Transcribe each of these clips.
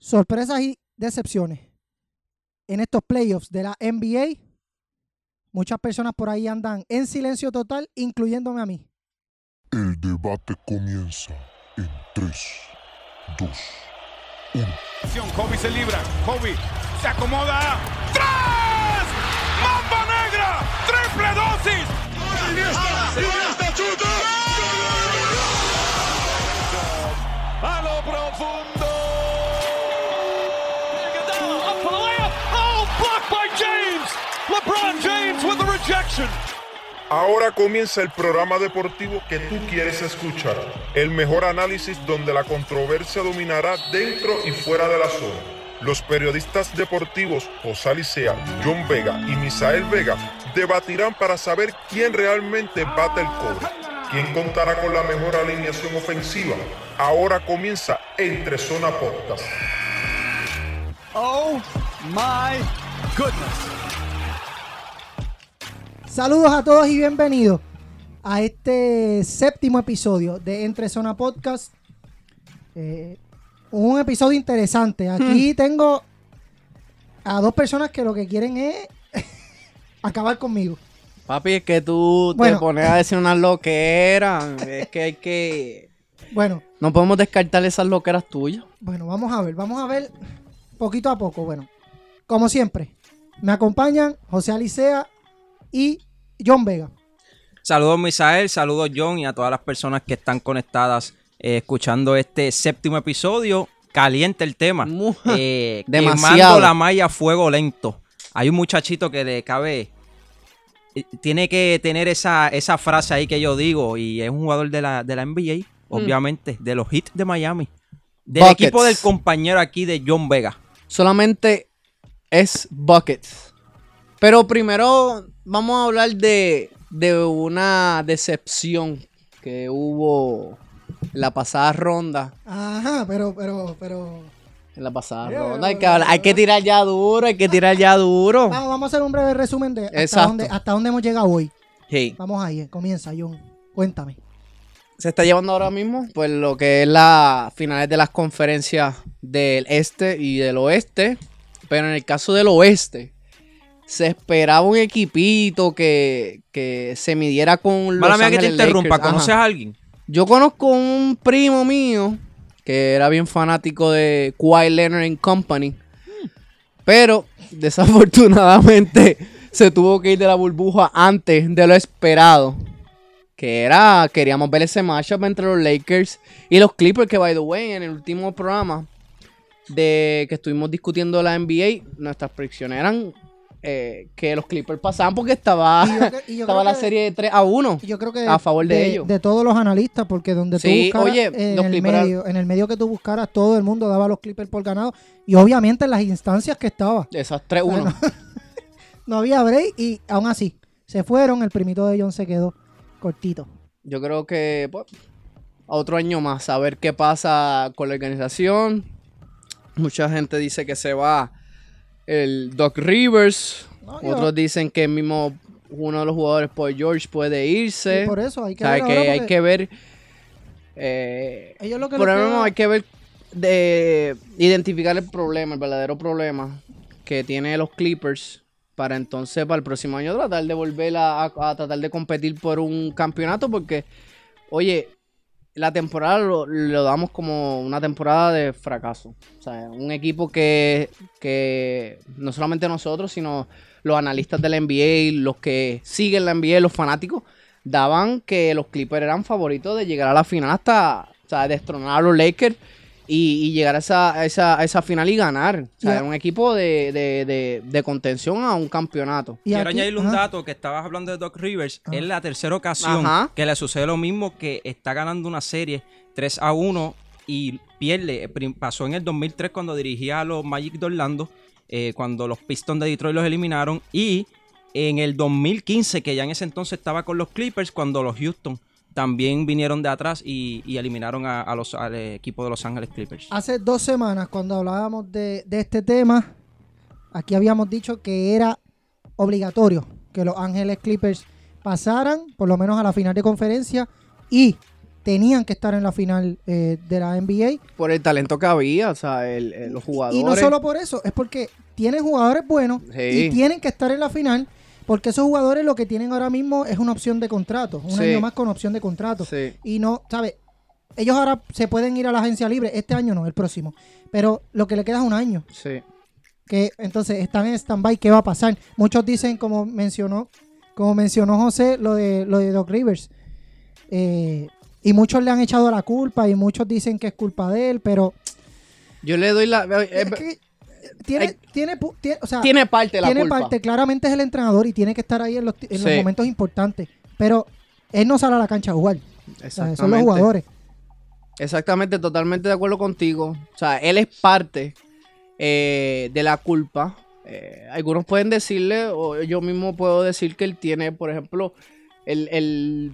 sorpresas y decepciones en estos playoffs de la NBA. Muchas personas por ahí andan en silencio total, incluyéndome a mí. El debate comienza en 3, 2, 1. Kobe se libra. Kobe se acomoda. ¡Tres! ¡Mamba negra! ¡Triple dosis! A lo profundo. Ahora comienza el programa deportivo que tú quieres escuchar. El mejor análisis donde la controversia dominará dentro y fuera de la zona. Los periodistas deportivos José Alicea, John Vega y Misael Vega debatirán para saber quién realmente bate el cobre. ¿Quién contará con la mejor alineación ofensiva? Ahora comienza Entre Zona Podcast. Oh my goodness. Saludos a todos y bienvenidos a este séptimo episodio de Entre Zona Podcast. Eh, un episodio interesante. Aquí tengo a dos personas que lo que quieren es acabar conmigo. Papi, es que tú Bueno. te pones a decir unas loqueras. es que hay que. Bueno, No podemos descartar esas loqueras tuyas. bueno, vamos a ver, vamos a ver poquito a poco. Bueno, como siempre, me acompañan José Alicea y John Vega. Saludos Misael, saludos John y a todas las personas que están conectadas eh, escuchando este séptimo episodio. Caliente el tema. Eh, Demasiado. Quemando la malla a fuego lento. Hay un muchachito que le cabe... eh, Tiene que tener esa, esa frase ahí que yo digo y es un jugador de la, de la NBA, obviamente, de los hits de Miami. Del Buckets. equipo del compañero aquí de John Vega. Solamente es buckets. Pero primero vamos a hablar de, de una decepción que hubo en la pasada ronda. Ajá, pero, pero, pero. En la pasada ronda. Hay que, mira, hablar- hay que tirar ya duro, hay que tirar ya duro. Vamos, vamos a hacer un breve resumen de hasta dónde, hasta dónde hemos llegado hoy. Hey. Vamos ahí, eh, comienza, John. Cuéntame. se está llevando ahora mismo, pues lo que es las finales de las conferencias del este y del oeste. Pero en el caso del oeste, se esperaba un equipito que, que se midiera con los Mala mía que te interrumpa, Lakers. Ajá. ¿conoces a alguien? Yo conozco un primo mío que era bien fanático de Kawhi Leonard and Company. Pero desafortunadamente se tuvo que ir de la burbuja antes de lo esperado. Que era, queríamos ver ese matchup entre los Lakers y los Clippers, que by the way, en el último programa de que estuvimos discutiendo la NBA, nuestras predicciones eran eh, que los Clippers pasaban porque estaba, Y yo cre- y yo estaba la que- serie de 3 a 1. Y Yo creo que A favor de ellos. De todos los analistas, porque donde tú buscaras oye, en, los el Clippers- medio, en el medio que tú buscaras, todo el mundo daba a los Clippers por ganado. Y obviamente en las instancias que estaba. Esas 3 a 1. Bueno. No había break y aún así se fueron. El primito de John se quedó cortito. Yo creo que pues, otro año más, a ver qué pasa con la organización. Mucha gente dice que se va el Doc Rivers. No, Otros dicen que mismo uno de los jugadores por George puede irse. y por eso hay que o sea, ver que hay que ver. eh, ellos lo que por lo menos hay que ver de identificar el problema, el verdadero problema que tiene los Clippers para entonces para el próximo año tratar de volver a, a- a tratar de competir por un campeonato porque oye la temporada lo, lo damos como una temporada de fracaso. O sea un equipo que, que no solamente nosotros sino los analistas de la NBA los que siguen la NBA los fanáticos daban que los Clippers eran favoritos de llegar a la final hasta o sea, destronar a los Lakers y, y llegar a esa, a esa, a esa final y ganar. O sea, era un equipo de, de, de, de contención a un campeonato. y Quiero aquí- añadirle un ajá. dato que estabas hablando de Doc Rivers. Ajá. Es la tercera ocasión Ajá. que le sucede lo mismo que está ganando una serie 3 a 1 y pierde. Pasó en el 2003 cuando dirigía a los Magic de Orlando, eh, cuando los Pistons de Detroit los eliminaron. Y en el 2015, que ya en ese entonces estaba con los Clippers, cuando los Houston también vinieron de atrás y, y eliminaron a- a los, al equipo de Los Ángeles Clippers. Hace dos semanas, cuando hablábamos de, de este tema, aquí habíamos dicho que era obligatorio que los Ángeles Clippers pasaran, por lo menos a la final de conferencia, y tenían que estar en la final eh, de la NBA. Por el talento que había, o sea, el- el- los jugadores. Y no solo por eso, es porque tienen jugadores buenos Sí. y tienen que estar en la final. Porque esos jugadores lo que tienen ahora mismo es una opción de contrato. Un Sí. año más con opción de contrato. Sí. Y no, ¿sabes? Ellos ahora se pueden ir a la agencia libre. Este año no, el próximo. Pero lo que le queda es un año. Sí. Que entonces están en stand-by. ¿Qué va a pasar? Muchos dicen, como mencionó, como mencionó José, lo de, lo de Doc Rivers. Eh, y muchos le han echado la culpa y muchos dicen que es culpa de él, pero Yo le doy la. eh, es que tiene, hay- tiene, tiene- o sea, tiene parte la tiene culpa. parte, claramente es el entrenador y tiene que estar ahí en los, en los momentos importantes. Pero él no sale a la cancha a jugar. O sea, son los jugadores. Exactamente, totalmente de acuerdo contigo. O sea, él es parte eh, de la culpa. Eh, algunos pueden decirle, o yo mismo puedo decir que él tiene, por ejemplo, el, el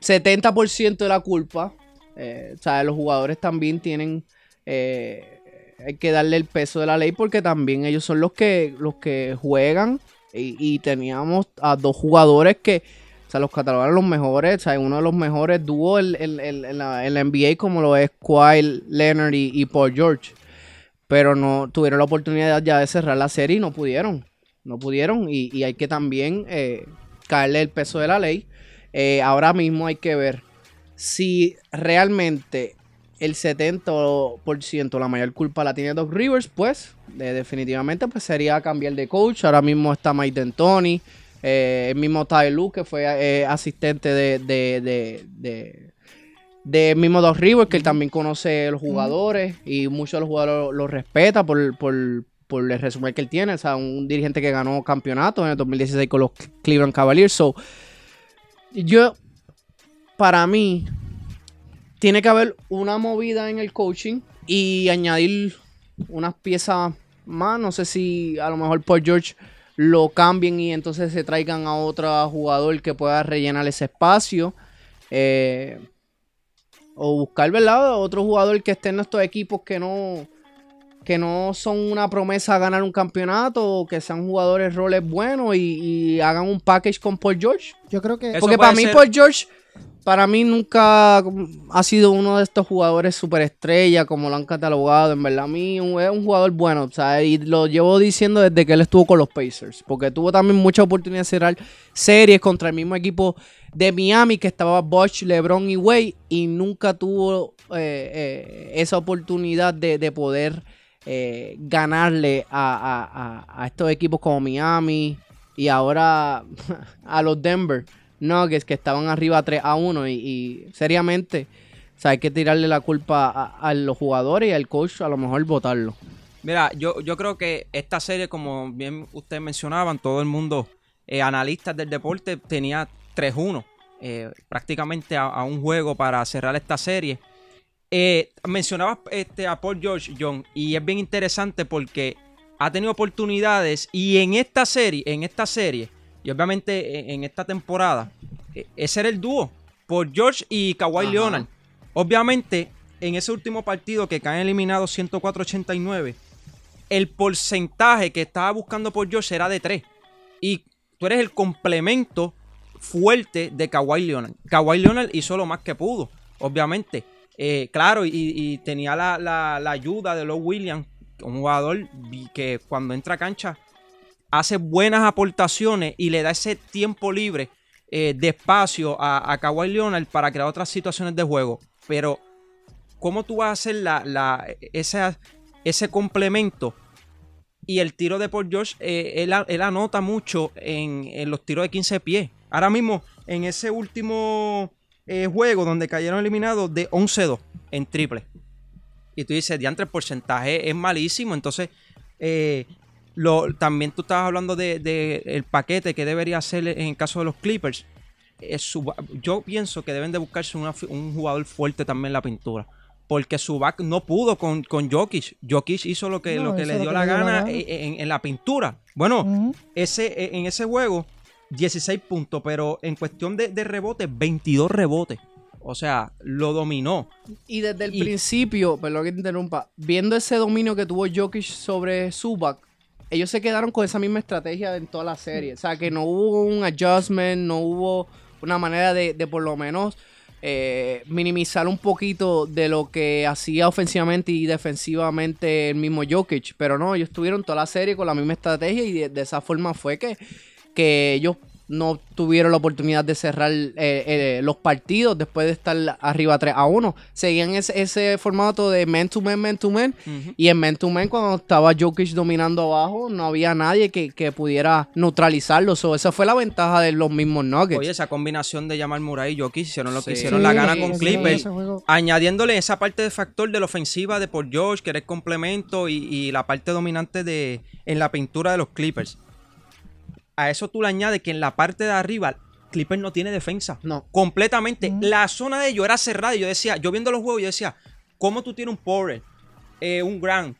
70% de la culpa. Eh, o sea, los jugadores también tienen eh, hay que darle el peso de la ley porque también ellos son los que, los que juegan. Y, teníamos a dos jugadores que, o sea, los catalogaron los mejores, o sea, uno de los mejores dúos en, la, NBA como lo es Kawhi Leonard y, Paul George. Pero no tuvieron la oportunidad ya de cerrar la serie y no pudieron. No pudieron y, y hay que también eh, caerle el peso de la ley. Eh, ahora mismo hay que ver si realmente el 70% la mayor culpa la tiene Doc Rivers, pues definitivamente pues sería cambiar de coach. Ahora mismo está Mike D'Antoni, eh, el mismo Ty Lue, que fue eh, asistente de, de, de, de- mismo Doc Rivers, que él también conoce los jugadores y muchos de los jugadores lo, lo respeta por, por, por el resumen que él tiene. O sea, un dirigente que ganó campeonatos en el 2016 con los Cleveland Cavaliers. So, yo, para mí, tiene que haber una movida en el coaching y añadir unas piezas más. No sé si a lo mejor por George lo cambien y entonces se traigan a otro jugador que pueda rellenar ese espacio. Eh, o buscar, ¿verdad? Otro jugador que esté en estos equipos que no, que no son una promesa a ganar un campeonato o que sean jugadores roles buenos y, y hagan un package con Paul George. Yo creo que Porque para mí ser- Paul George, para mí nunca ha sido uno de estos jugadores superestrella como lo han catalogado. En verdad, a mí es un jugador bueno. O y lo llevo diciendo desde que él estuvo con los Pacers. Porque tuvo también mucha oportunidad de cerrar series contra el mismo equipo de Miami que estaba Bosch, LeBron y Wade. Y nunca tuvo eh, eh, esa oportunidad de, de poder eh, ganarle a estos equipos como Miami y ahora a los Denver Nuggets que estaban arriba 3 a 1 y, seriamente o sea, hay que tirarle la culpa a, los jugadores y al coach a lo mejor votarlo. Mira, yo, yo creo que esta serie, como bien ustedes mencionaban, todo el mundo, eh, analistas del deporte, tenía 3-1, eh, prácticamente a, a un juego para cerrar esta serie. Eh, mencionabas este, a Paul George, John, y es bien interesante porque ha tenido oportunidades y en esta serie, en esta serie, y obviamente en, en esta temporada, eh, ese era el dúo, Paul George y Kawhi Ajá. Leonard. Obviamente, en ese último partido que caen eliminados 104-89, el porcentaje que estaba buscando por George era de 3. Y tú eres el complemento fuerte de Kawhi Leonard. Kawhi Leonard hizo lo más que pudo, obviamente. Eh, claro, y, y tenía la, la- la ayuda de Low Williams, un jugador que cuando entra a cancha hace buenas aportaciones y le da ese tiempo libre eh, de espacio a, a Kawhi Leonard para crear otras situaciones de juego. Pero, ¿cómo tú vas a hacer la, la- esa- ese complemento? Y el tiro de Paul George, eh, él, él anota mucho en, en los tiros de 15 pies. Ahora mismo, en ese último eh, juego donde cayeron eliminados de 11-2 en triple. Y tú dices, diantre, el porcentaje es malísimo. Entonces, lo, también tú estabas hablando de, de el paquete que debería hacer en el caso de los Clippers. Es su- yo pienso que deben de buscarse una un jugador fuerte también en la pintura. Porque Subak no pudo con, con Jokic. Jokic hizo lo que, No, lo que le lo dio que la le dio la gana gana. en, en- la pintura. Bueno, ese, e, en ese juego, 16 puntos, pero en cuestión de, de rebotes, 22 rebotes. O sea, lo dominó. Y desde el Y- principio, perdón que te interrumpa, viendo ese dominio que tuvo Jokic sobre Zubac, ellos se quedaron con esa misma estrategia en toda la serie. O sea, que no hubo un adjustment, no hubo una manera de, de por lo menos eh, minimizar un poquito de lo que hacía ofensivamente y defensivamente el mismo Jokic. Pero no, ellos tuvieron toda la serie con la misma estrategia y de, de esa forma fue que, que ellos no tuvieron la oportunidad de cerrar eh, eh, los partidos después de estar arriba 3 a 1. Seguían ese, ese formato de man to man, man to man. Y en man to man, cuando estaba Jokic dominando abajo, no había nadie que, que pudiera neutralizarlo. So, esa fue la ventaja de los mismos Nuggets. Oye, esa combinación de Jamal Murray y Jokic hicieron lo que Sí. hicieron la gana Sí, con Clippers. Añadiéndole esa parte de factor de la ofensiva de Paul George, que era el complemento, y, y la parte dominante de en la pintura de los Clippers. A eso tú le añades que en la parte de arriba, Clippers no tiene defensa. No. Completamente. La zona de ellos era cerrada. Y yo decía, yo viendo los juegos, yo decía, ¿cómo tú tienes un Porter, eh, un Grant,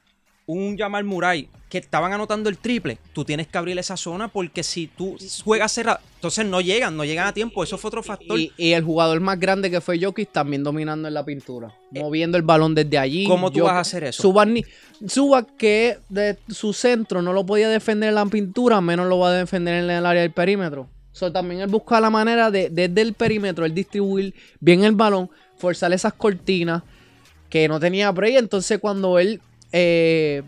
un Jamal Murray que estaban anotando el triple? Tú tienes que abrir esa zona porque si tú juegas cerrado, entonces no llegan, no llegan a tiempo. Eso fue otro factor. Y, y el jugador más grande que fue Jokic también dominando en la pintura. Moviendo el balón desde allí. Eh, ¿Cómo tú Jokic- vas a hacer eso? Subban, ni- Zubac, que de su centro no lo podía defender en la pintura, menos lo va a defender en el área del perímetro. So, también él busca la manera de, desde el perímetro, él distribuir bien el balón, forzar esas cortinas que no tenía break. Entonces, cuando él eh,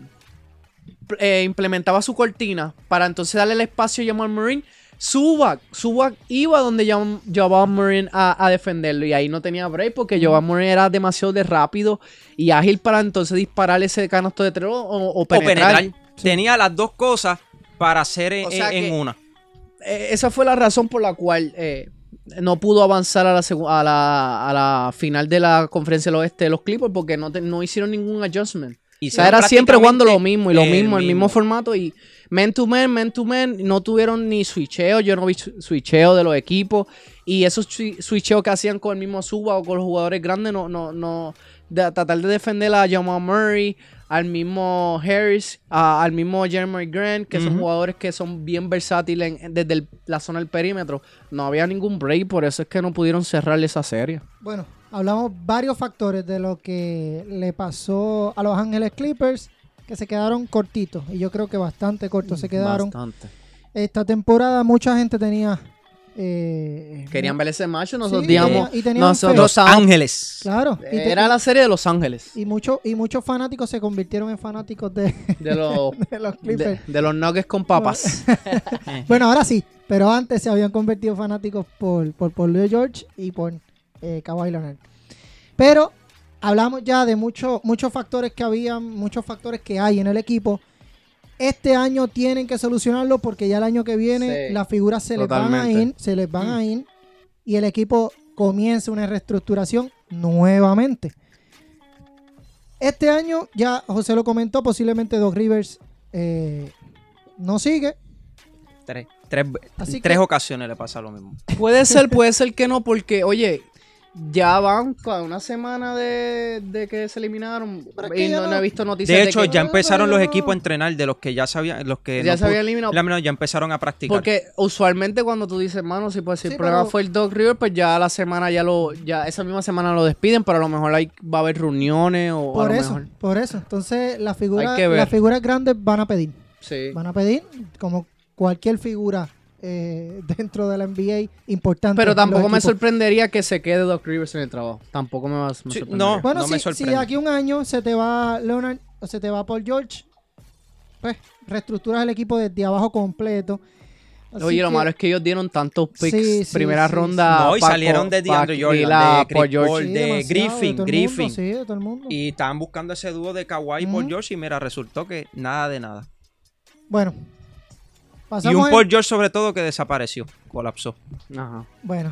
eh, implementaba su cortina para entonces darle el espacio a Jamal Murray, Zubac, Zubac iba donde Jamal Murray a, a defenderlo y ahí no tenía break porque Jamal Murray era demasiado de rápido y ágil para entonces disparar ese canasto de tres o, o o penetrar. penetrar. Tenía las dos cosas para hacer en, O sea en que- una. Eh, esa fue la razón por la cual eh, no pudo avanzar a la, a, la, a la final de la conferencia del oeste de los Clippers porque no, te- no hicieron ningún adjustment. Y sea, era siempre jugando lo mismo y lo mismo, el mismo mismo. formato y man to man, man to man, no tuvieron ni switcheo, yo no vi switcheo de los equipos y esos swi- switcheos que hacían con el mismo Suba o con los jugadores grandes, no, no, no, de- tratar de defender a Jamal Murray, al mismo Harris, a- al mismo Jeremy Grant, que son jugadores que son bien versátiles en- desde el- la zona del perímetro, no había ningún break, por eso es que no pudieron cerrar esa serie. Bueno, hablamos varios factores de lo que le pasó a los Ángeles Clippers, que se quedaron cortitos. Y yo creo que bastante cortos se quedaron. Bastante. Esta temporada mucha gente tenía... eh, Querían ver ese match, nosotros Sí, digamos, tenía- y nosotros. Los Ángeles. Claro. y te- Era la serie de Los Ángeles. y, muchos y muchos fanáticos se convirtieron en fanáticos de, De los, de los Clippers. de los Nuggets con papas. Bueno, ahora sí, pero antes se habían convertido fanáticos por, por Paul George y por eh, Kawhi Leonard. Pero hablamos ya de muchos muchos factores que habían, muchos factores que hay en el equipo. Este año tienen que solucionarlo porque ya el año que viene Sí, las figuras se les van a ir, se les van a ir y el equipo comienza una reestructuración nuevamente. Este año, ya José lo comentó, posiblemente Doc Rivers eh, no sigue. Tres, tres, Así tres que- ocasiones le pasa lo mismo. puede ser, puede ser que no, porque, oye, ya van para una semana de, de que se eliminaron Pero es que y no, no- he visto noticias De de hecho, que ya empezaron los no. equipos a entrenar de los que ya sabían, los que ya no se habían eliminado. ya empezaron a practicar. Porque usualmente cuando tú dices, mano, si, pues, si Sí, el problema pero- fue el Doc River, pues ya la semana ya lo, ya esa misma semana lo despiden, pero a lo mejor hay, va a haber reuniones o a Por lo eso, mejor. por eso. Entonces, las figuras, las figuras grandes van a pedir. Sí. Van a pedir, como cualquier figura eh, dentro de la NBA importante. Pero tampoco me sorprendería que se quede Doc Rivers en el trabajo. Tampoco me va me Sí, no. Bueno, me si, aquí un año se te va Leonard o se te va Paul George, pues reestructuras el equipo desde abajo completo. Así Oye, lo malo es que ellos dieron tantos picks Sí, sí, primera sí, ronda. No, y salieron de DeAndre Jordan, y la- de Chris George. Paul, Sí, de Griffin, Griffin. mundo, sí, de todo el mundo. Y estaban buscando ese dúo de Kawhi y Paul. George y mira, resultó que nada de nada. Bueno, Y un Paul George sobre todo que desapareció, colapsó. Ajá. Bueno,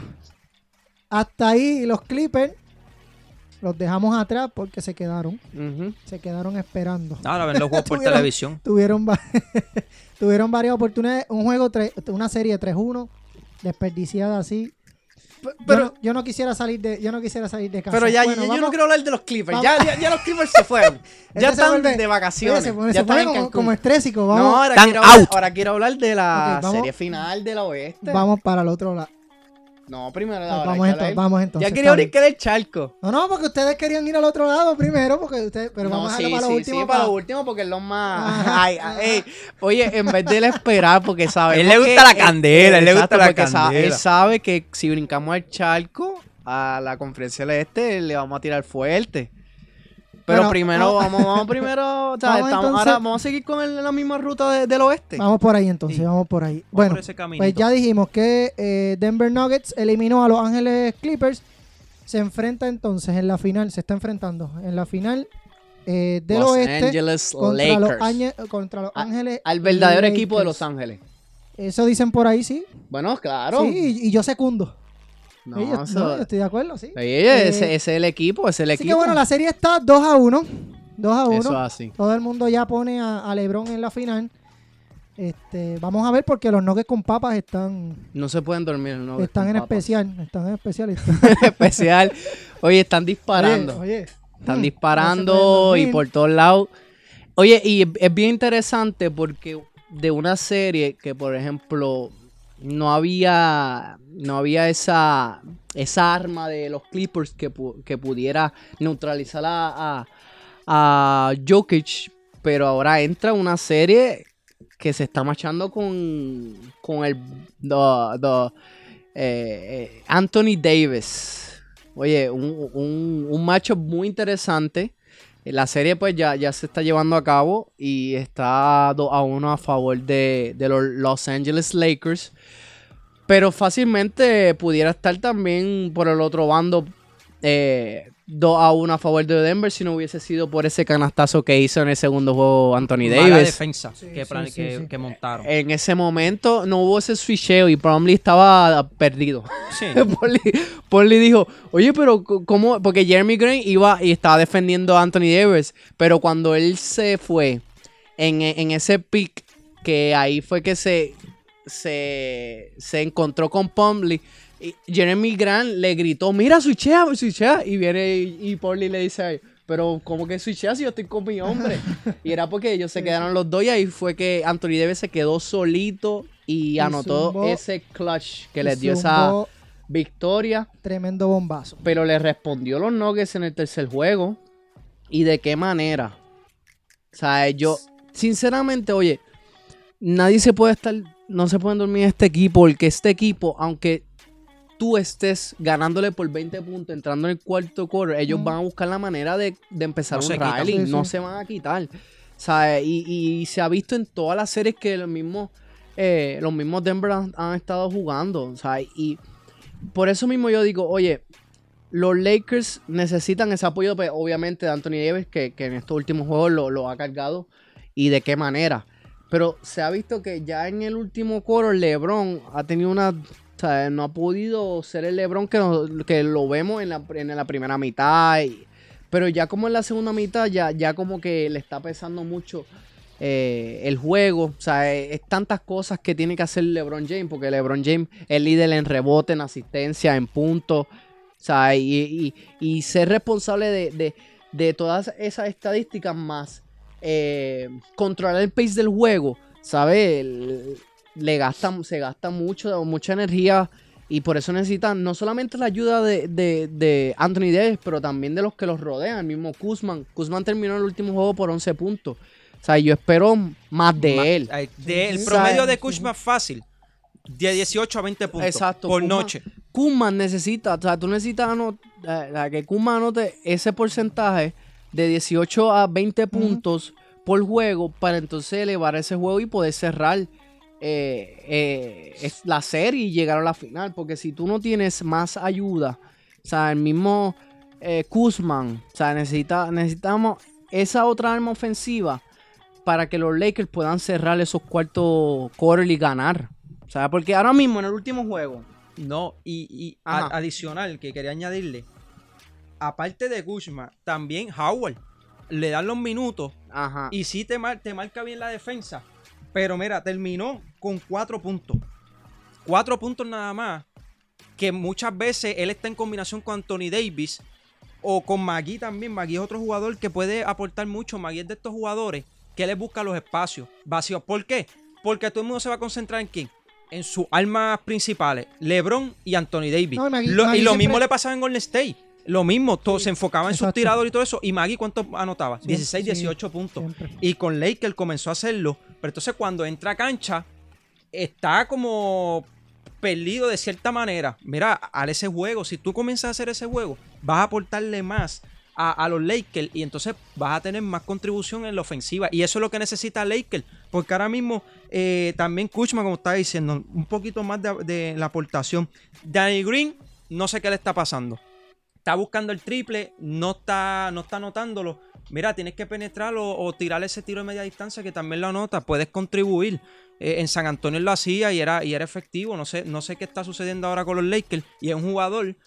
hasta ahí los Clippers los dejamos atrás porque se quedaron, se quedaron esperando. Ahora ven los juegos por Tuvieron- televisión. Tuvieron, va- tuvieron varias oportunidades, un juego, una serie 3-1 desperdiciada así. Yo Pero, no, yo no quisiera salir de, yo no quisiera salir de casa. pero ya, Bueno, ya- yo vamos- no quiero hablar de los Clippers. Ya, ya, ya los Clippers se fueron. Este ya se están vuelve- de vacaciones. Oye, se pone, ya se están en como, como estrésico. Vamos, no, ahora Están quiero, ahora quiero hablar de la vamos- serie final de la oeste. vamos para el otro lado. No, primero la Pues vamos, entonces, vamos entonces. Ya quería brincar el charco. No, no, porque ustedes querían ir al otro lado primero, porque ustedes, pero vamos a dejarlo para sí, lo último. sí, para lo último porque es lo más... Ay, ay, ey. Oye, en vez de él esperar porque sabe... Él le gusta la candela, él le gusta la Él candela. sabe que si brincamos al charco, a la conferencia del este le vamos a tirar fuerte. Pero Bueno, primero, vamos- vamos, vamos primero, o sea, Vamos estamos- entonces- ahora vamos a seguir con el- la misma ruta de- del oeste. Vamos por ahí entonces, Sí. vamos por ahí. Vamos Bueno, por ese caminito. pues ya dijimos que eh, Denver Nuggets eliminó a Los Ángeles Clippers. Se enfrenta entonces en la final, se está enfrentando en la final eh, del Los oeste Angeles contra los, Lakers. Añe- contra los A- Ángeles. Al verdadero Lakers. equipo de Los Ángeles. Eso dicen por ahí, sí. Bueno, claro. Sí, y, y yo secundo. No, yo, eso- no, yo estoy de acuerdo, sí. Ese, Eh, ese es el equipo, ese es el Así equipo. que bueno, la serie está 2 a 1. 2 a 1. Eso es así. Todo el mundo ya pone a, a LeBron en la final. Este, vamos a ver porque los Nuggets con papas están, No se pueden dormir. No, están en papas. especial. Están en especial. especial. Oye, están disparando. Oye, oye. Están Hmm, disparando no y por todos lados. Oye, y es bien interesante porque de una serie que, por ejemplo, no había no había esa esa arma de los Clippers que, que pudiera neutralizar a, a, Jokic, pero ahora entra una serie que se está marchando con, con el the- the, eh, eh, Anthony Davis. Oye, un, un, un match muy interesante. La serie pues ya, ya se está llevando a cabo y está 2 a 1 a favor de, de los Los Angeles Lakers. Pero fácilmente pudiera estar también por el otro bando eh, 2 a 1 a favor de Denver si no hubiese sido por ese canastazo que hizo en el segundo juego Anthony Mala Davis. defensa que, sí, plan- sí, que, sí. que montaron. En ese momento no hubo ese switcheo y Plumlee estaba perdido. sí. Pauli, dijo, oye, pero ¿cómo? Porque Jeremy Grant iba y estaba defendiendo a Anthony Davis, pero cuando él se fue en, e- en ese pick, que ahí fue que se, se, se encontró con Plumlee, y Jeremy Grant le gritó, mira, switchea, switchea, y viene y, y Pauli le dice, "Ay, pero ¿cómo que switchea si yo estoy con mi hombre? y era porque ellos se quedaron los dos y ahí fue que Anthony Davis se quedó solito y, Y anotó zumbó- ese clutch que les dio esa victoria, Tremendo bombazo. pero le respondió los Nuggets en el tercer juego. ¿Y de qué manera? O sea, yo, sinceramente, oye, nadie se puede estar, no se pueden dormir en este equipo, porque este equipo, aunque tú estés ganándole por 20 puntos, entrando en el cuarto quarter, ellos Mm. van a buscar la manera de, de empezar No un rally, Sí, no sí. se van a quitar. O sea, y, y se ha visto en todas las series que los mismos, eh, los mismos Denver han, han estado jugando. O sea, y por eso mismo yo digo, oye, los Lakers necesitan ese apoyo, pues, obviamente, de Anthony Davis, que, que en estos últimos juegos lo, lo ha cargado. Y de qué manera. Pero se ha visto que ya en el último quarter LeBron ha tenido una... O sea, no ha podido ser el LeBron que, que lo vemos en la, en la primera mitad. y- pero ya como en la segunda mitad, ya, ya como que le está pesando mucho eh, el juego. O sea, es, es tantas cosas que tiene que hacer LeBron James, porque LeBron James es líder en rebote, en asistencia, en puntos. O sea, y, y- y ser responsable de, de- de todas esas estadísticas más eh, controlar el pace del juego, ¿sabes? Le gasta, se gasta mucho, mucha energía y por eso necesitan no solamente la ayuda de, de- de Anthony Davis, pero también de los que los rodean, el mismo Kuzman. Kuzman terminó el último juego por 11 puntos. O sea, yo espero más de Ma- él. de- el promedio de sí. Kuzma fácil. De 18 a 20 puntos Exacto. por noche. Kuzman necesita, o sea, tú necesitas eh, que Kuzman anote ese porcentaje de 18 a 20 puntos por juego para entonces elevar ese juego y poder cerrar eh, eh, es la serie y llegar a la final. Porque si tú no tienes más ayuda, o sea, el mismo eh, Kuzman, o sea, necesita, necesitamos esa otra arma ofensiva para que los Lakers puedan cerrar esos cuartos quarter y ganar. O sea, porque ahora mismo en el último juego, No, y, y a- adicional que quería añadirle, aparte de Kuzma, también Howard le dan los minutos ajá. y sí te, mar- te marca bien la defensa. Pero mira, terminó con cuatro puntos. Cuatro puntos nada más. Que muchas veces él está en combinación con Anthony Davis o con Magui también. Magui es otro jugador que puede aportar mucho. Magui es de estos jugadores que le busca los espacios vacíos. ¿Por qué? Porque todo el mundo se va a concentrar en quién. En sus armas principales, LeBron y Anthony Davis. No, y Magui- Lo- Magui y lo siempre- mismo le pasaba en Golden State. Lo mismo, todo, se enfocaba en sus tiradores y todo eso. Y Magui, ¿cuánto anotaba? Sí, 16, sí, 18 puntos. siempre. Y con Laker comenzó a hacerlo. Pero entonces cuando entra a cancha, está como perdido de cierta manera. Mira, al ese juego, si tú comienzas a hacer ese juego, vas a aportarle más a, a los Lakers y entonces vas a tener más contribución en la ofensiva. Y eso es lo que necesita Lakers, porque ahora mismo eh, también Kuchman, como estaba diciendo, un poquito más de, de la aportación. Danny Green, no sé qué le está pasando. Está buscando el triple, no está, no está anotándolo. Mira, tienes que penetrarlo o tirar ese tiro de media distancia que también lo anota. Puedes contribuir. Eh, en San Antonio lo hacía y era, y era efectivo. No sé, no sé qué está sucediendo ahora con los Lakers. Y es un jugador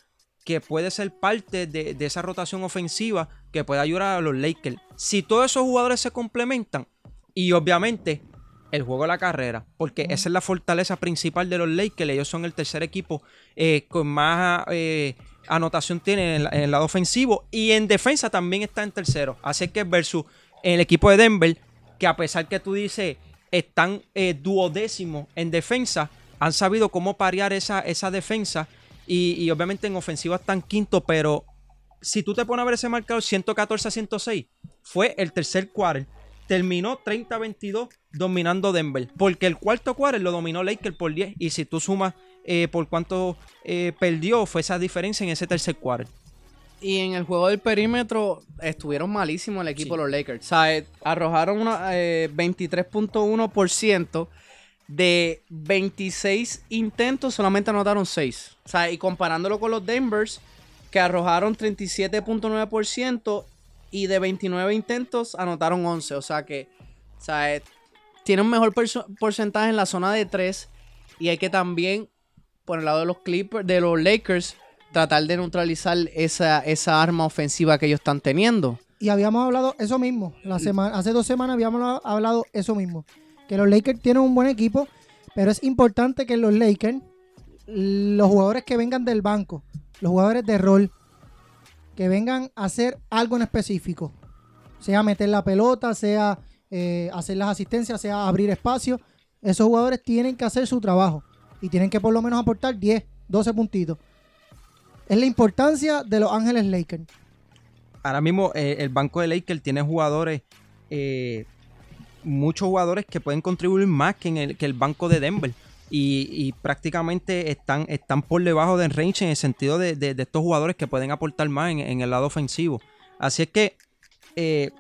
que puede ser parte de, de esa rotación ofensiva que puede ayudar a los Lakers. Si todos esos jugadores se complementan y obviamente el juego de la carrera, porque esa es la fortaleza principal de los Lakers. Ellos son el tercer equipo eh, con más eh, anotación tienen en, el lado ofensivo y en defensa también está en tercero. Así que versus el equipo de Denver, que a pesar que tú dices están eh, duodécimos en defensa, han sabido cómo parear esa, esa defensa y, obviamente en ofensiva están quinto, pero si tú te pones a ver ese marcador 114 a 106, fue el tercer quarter. Terminó 30-22 dominando Denver. Porque el cuarto quarter lo dominó Lakers por 10. Y si tú sumas eh, por cuánto eh, perdió, fue esa diferencia en ese tercer quarter. Y en el juego del perímetro estuvieron malísimos el equipo de los Lakers. O sea, eh, arrojaron una, eh, 23.1% de 26 intentos, solamente anotaron 6. O sea, y comparándolo con los Denvers, que arrojaron 37.9% y de 29 intentos anotaron 11. O sea que, o sea, tiene un mejor porcentaje en la zona de 3 y hay que también, por el lado de los Clippers, de los Lakers, tratar de neutralizar esa, esa arma ofensiva que ellos están teniendo. Y habíamos hablado eso mismo. La semana, hace dos semanas habíamos hablado eso mismo. Que los Lakers tienen un buen equipo, pero es importante que los Lakers, los jugadores que vengan del banco, los jugadores de rol, que vengan a hacer algo en específico. Sea meter la pelota, sea eh, hacer las asistencias, sea abrir espacio. Esos jugadores tienen que hacer su trabajo. Y tienen que por lo menos aportar 10, 12 puntitos. Es la importancia de los Ángeles Lakers. Ahora mismo eh, el banco de Lakers tiene jugadores, eh, muchos jugadores que pueden contribuir más que, en el, que el banco de Denver. Y, prácticamente están, están por debajo del range en el sentido de, de- estos jugadores que pueden aportar más en, en el lado ofensivo. Así es que eh,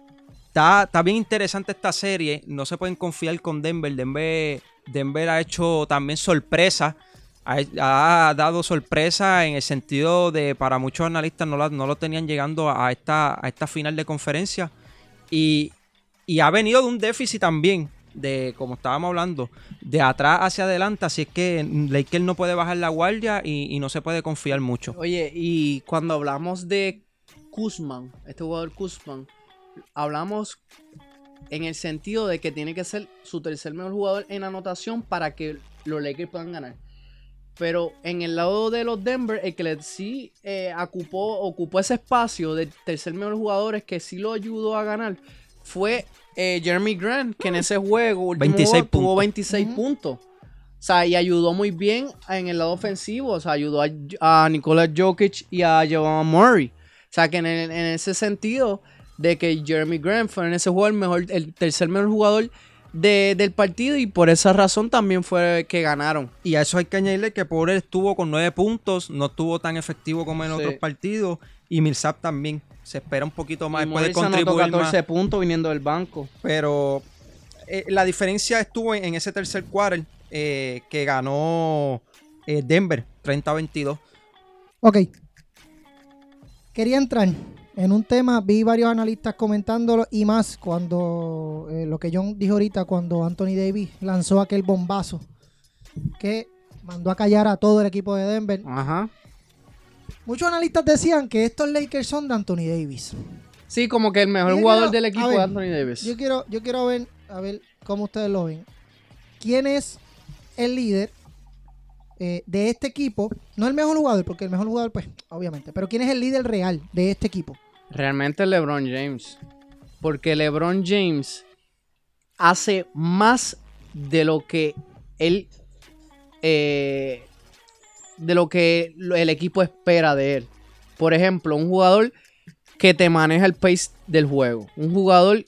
está, bien interesante esta serie. No se pueden confiar con Denver. Denver, Denver ha hecho también sorpresa. Ha, ha dado sorpresa en el sentido de para muchos analistas no, la- no lo tenían llegando a esta, a esta final de conferencia. Y, y ha venido de un déficit también, de como estábamos hablando, de atrás hacia adelante. Así es que Lakers no puede bajar la guardia y, y no se puede confiar mucho. Oye, y cuando hablamos de Kuzman, este jugador Kuzman, hablamos en el sentido de que tiene que ser su tercer mejor jugador en anotación para que los Lakers puedan ganar. Pero en el lado de los Denver, el que sí eh, ocupó, ocupó ese espacio del tercer mejor jugador, es que sí lo ayudó a ganar, fue eh, Jeremy Grant, que en ese juego último 26 juego, tuvo puntos. 26 puntos. O sea, y ayudó muy bien en el lado ofensivo. O sea, ayudó a, a Nikola Jokic y a Jamal Murray. O sea, que en, el- en ese sentido de que Jeremy Grant fue en ese juego el, mejor, el tercer mejor jugador de- del partido y por esa razón también fue que ganaron. Y a eso hay que añadirle que Porter estuvo con nueve puntos, no estuvo tan efectivo como en Sí. otros partidos. Y Millsap también se espera un poquito más, Y puede contribuir 14 más. puntos viniendo del banco. Pero eh, la diferencia estuvo en, en ese tercer quarter eh, que ganó eh, Denver 30-22. Ok. Quería entrar en un tema, vi varios analistas comentándolo y más cuando eh, lo que John dijo ahorita, cuando Anthony Davis lanzó aquel bombazo que mandó a callar a todo el equipo de Denver. Ajá. Muchos analistas decían que estos Lakers son de Anthony Davis. Sí, como que el mejor Yo jugador quiero- del equipo ver, es Anthony Davis. Yo quiero, yo quiero ver, a ver cómo ustedes lo ven. ¿Quién es el líder eh, de este equipo? No el mejor jugador, porque el mejor jugador, pues, obviamente. Pero ¿quién es el líder real de este equipo? Realmente LeBron James. Porque LeBron James hace más de lo que él. eh, de lo que el equipo espera de él. Por ejemplo, un jugador que te maneja el pace del juego. Un jugador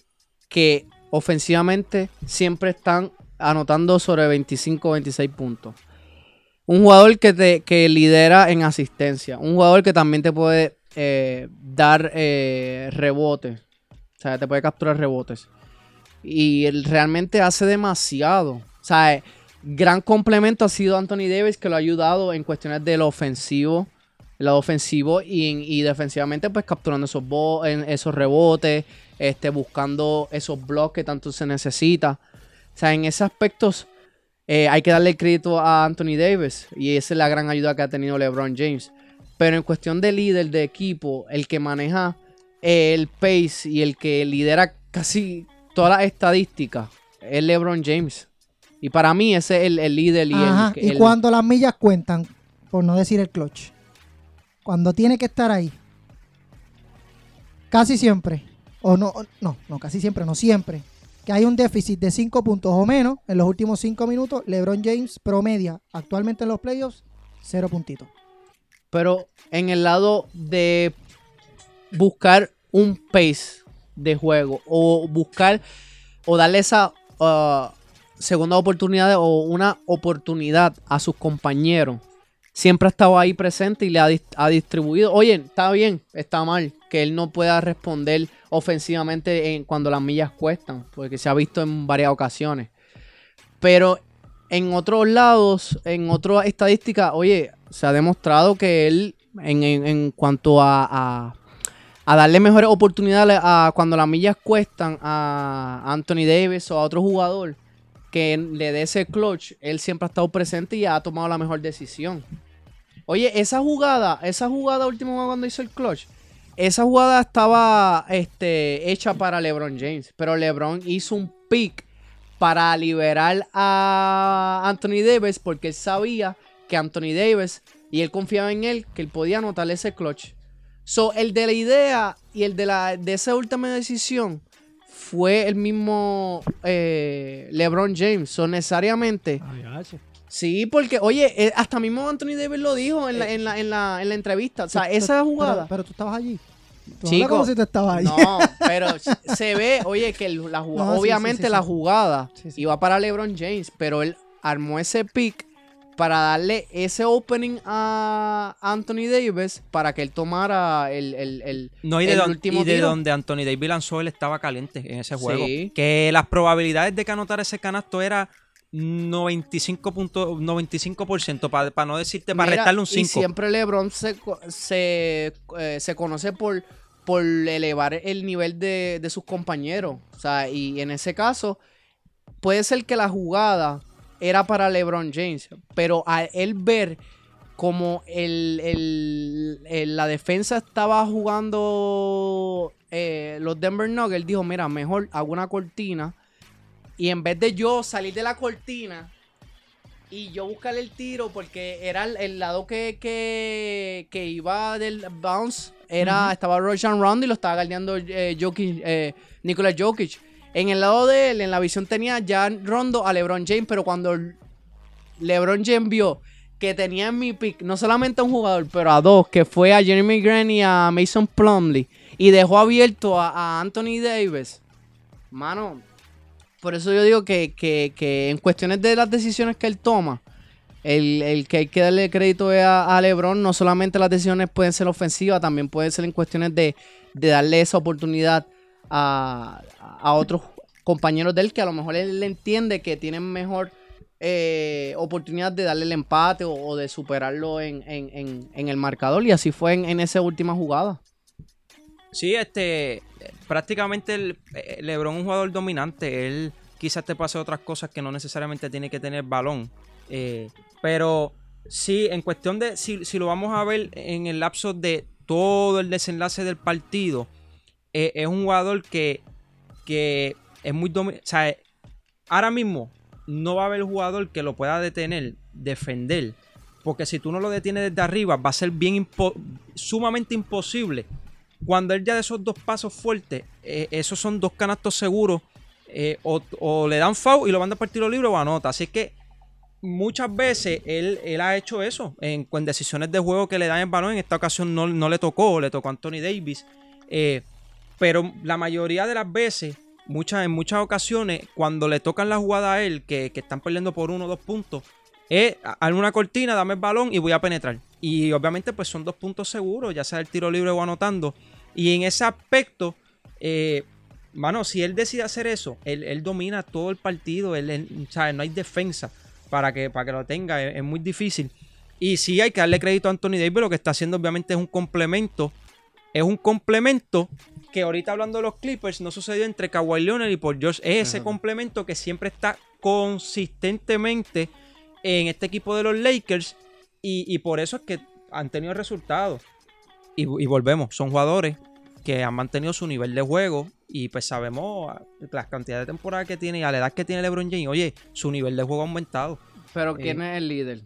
que ofensivamente siempre están anotando sobre 25 o 26 puntos. Un jugador que te que lidera en asistencia. Un jugador que también te puede eh, dar eh, rebotes. O sea, te puede capturar rebotes. Y realmente hace demasiado. O sea, eh, gran complemento ha sido Anthony Davis que lo ha ayudado en cuestiones de lo ofensivo. Lo ofensivo y, y defensivamente, pues capturando esos, en- esos rebotes, este, buscando esos blocks que tanto se necesita. O sea, en ese aspecto eh, hay que darle el crédito a Anthony Davis. Y esa es la gran ayuda que ha tenido LeBron James. Pero en cuestión de líder de equipo, el que maneja eh, el pace y el que lidera casi todas las estadísticas es LeBron James. Y para mí ese es el, el líder y Ajá, el, y el- cuando las millas cuentan, por no decir el clutch, cuando tiene que estar ahí, casi siempre, o no, no, no, casi siempre, no siempre, que hay un déficit de 5 puntos o menos en los últimos 5 minutos, LeBron James promedia actualmente en los playoffs 0 puntitos. Pero en el lado de buscar un pace de juego o buscar o darle esa uh, segunda oportunidad o una oportunidad a sus compañeros. Siempre ha estado ahí presente y le ha, dis- ha distribuido. Oye, está bien, está mal que él no pueda responder ofensivamente en, cuando las millas cuestan, porque se ha visto en varias ocasiones. Pero en otros lados, en otras estadísticas, oye, se ha demostrado que él, en, en- en cuanto a, a- a darle mejores oportunidades a cuando las millas cuestan a Anthony Davis o a otro jugador que le dé ese clutch, él siempre ha estado presente y ha tomado la mejor decisión. Oye, esa jugada, esa jugada última cuando hizo el clutch, esa jugada estaba este, hecha para LeBron James, pero LeBron hizo un pick para liberar a Anthony Davis porque él sabía que Anthony Davis y él confiaba en él que él podía anotar ese clutch. So, el de la idea y el de, la, de esa última decisión fue el mismo eh, LeBron James. So, necesariamente. Sí, porque, oye, eh, hasta mismo Anthony Davis lo dijo en la, en la, en la, en la entrevista. O sea, esa jugada. Pero, pero tú estabas allí. Tú Chico, como si tú estabas allí. No, pero se ve, oye, que la jugada, No, obviamente sí, sí, la jugada iba para LeBron James, pero él armó ese pick para darle ese opening a Anthony Davis para que él tomara el, el, el- No, y de, el don- último y de tiro. donde Anthony Davis lanzó, él estaba caliente en ese juego. Sí. Que las probabilidades de que anotara ese canasto era 95%, 95% para no decirte, para Mira, restarle un Y 5. siempre LeBron se, se, eh, se conoce por, por elevar el nivel de, de sus compañeros. O sea, y en ese caso, puede ser que la jugada era para LeBron James, pero al él ver como el, el- el- la defensa estaba jugando eh, los Denver Nuggets, dijo, mira, mejor hago una cortina. Y en vez de yo salir de la cortina y yo buscarle el tiro, porque era el, el lado que, que, que iba del bounce, era, estaba Roshan Rondo y lo estaba guardiando eh, Jokic, eh, Nikola Jokic. En el lado de él, en la visión tenía ya Rondo a LeBron James, pero cuando LeBron James vio que tenía en mi pick no solamente a un jugador, pero a dos, que fue a Jeremy Grant y a Mason Plumley, y dejó abierto a, a Anthony Davis, mano, por eso yo digo que, que- que en cuestiones de las decisiones que él toma, el, el que hay que darle crédito a, a LeBron. No solamente las decisiones pueden ser ofensivas, también pueden ser en cuestiones de, de darle esa oportunidad a, a otros compañeros de él que a lo mejor él entiende que tienen mejor eh, oportunidad de darle el empate o, de superarlo en, en- en- el marcador. Y así fue en, esa última jugada. Sí, este, prácticamente el, eh, LeBron es un jugador dominante. Él quizás te pase otras cosas que no necesariamente tiene que tener balón. Eh, pero sí, en cuestión de, si, si lo vamos a ver en el lapso de todo el desenlace del partido, es un jugador que, que es muy dominante. O sea, ahora mismo no va a haber jugador que lo pueda detener, defender. Porque si tú no lo detienes desde arriba, va a ser bien sumamente imposible cuando él ya de esos dos pasos fuertes, eh, esos son dos canastos seguros, eh, o, le dan foul y lo mandan a tiro libre o anota. Así que muchas veces él, ha hecho eso en, en decisiones de juego que le dan el balón. En esta ocasión no, no le tocó, le tocó a Anthony Davis. Eh, pero la mayoría de las veces, muchas, en muchas ocasiones, cuando le tocan la jugada a él, que, que están perdiendo por uno o dos puntos, es hazme una cortina, dame el balón y voy a penetrar. Y obviamente pues son dos puntos seguros, ya sea el tiro libre o anotando. Y en ese aspecto, eh, mano, si él decide hacer eso, él, él domina todo el partido, él, él- no hay defensa para que, para que lo tenga, es, es muy difícil. Y sí hay que darle crédito a Anthony Davis, lo que está haciendo obviamente es un complemento, es un complemento que ahorita hablando de los Clippers no sucedió entre Kawhi Leonard y Paul George, es ese complemento que siempre está consistentemente en este equipo de los Lakers y, y por eso es que han tenido resultados. Y, y volvemos, son jugadores que han mantenido su nivel de juego y pues sabemos las cantidades de temporada que tiene y a la edad que tiene LeBron James, oye, su nivel de juego ha aumentado. Pero ¿quién es el líder?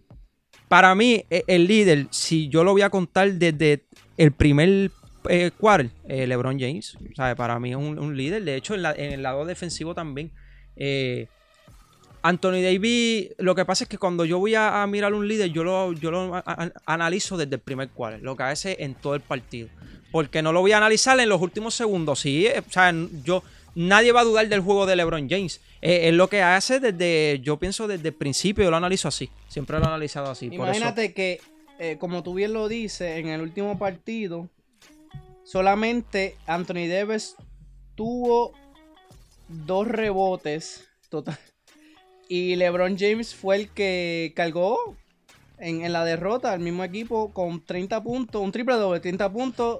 Para mí, e- el líder, si yo lo voy a contar desde el primer eh, eh, LeBron James, ¿sabe? para mí es un, líder. De hecho, en, el lado defensivo también. eh, Anthony Davis, lo que pasa es que cuando yo voy a, a mirar un líder, yo lo, yo lo analizo desde el primer quarter, lo que hace en todo el partido. Porque no lo voy a analizar en los últimos segundos. Sí, eh, o sea, yo, nadie va a dudar del juego de LeBron James. Es lo que hace desde, yo pienso desde el principio, lo analizo así. Siempre lo he analizado así. Imagínate que, como tú bien lo dices, en el último partido, solamente Anthony Davis tuvo dos rebotes total. Y LeBron James fue el que cargó en, en la derrota al mismo equipo con 30 puntos, un triple doble, 30 puntos,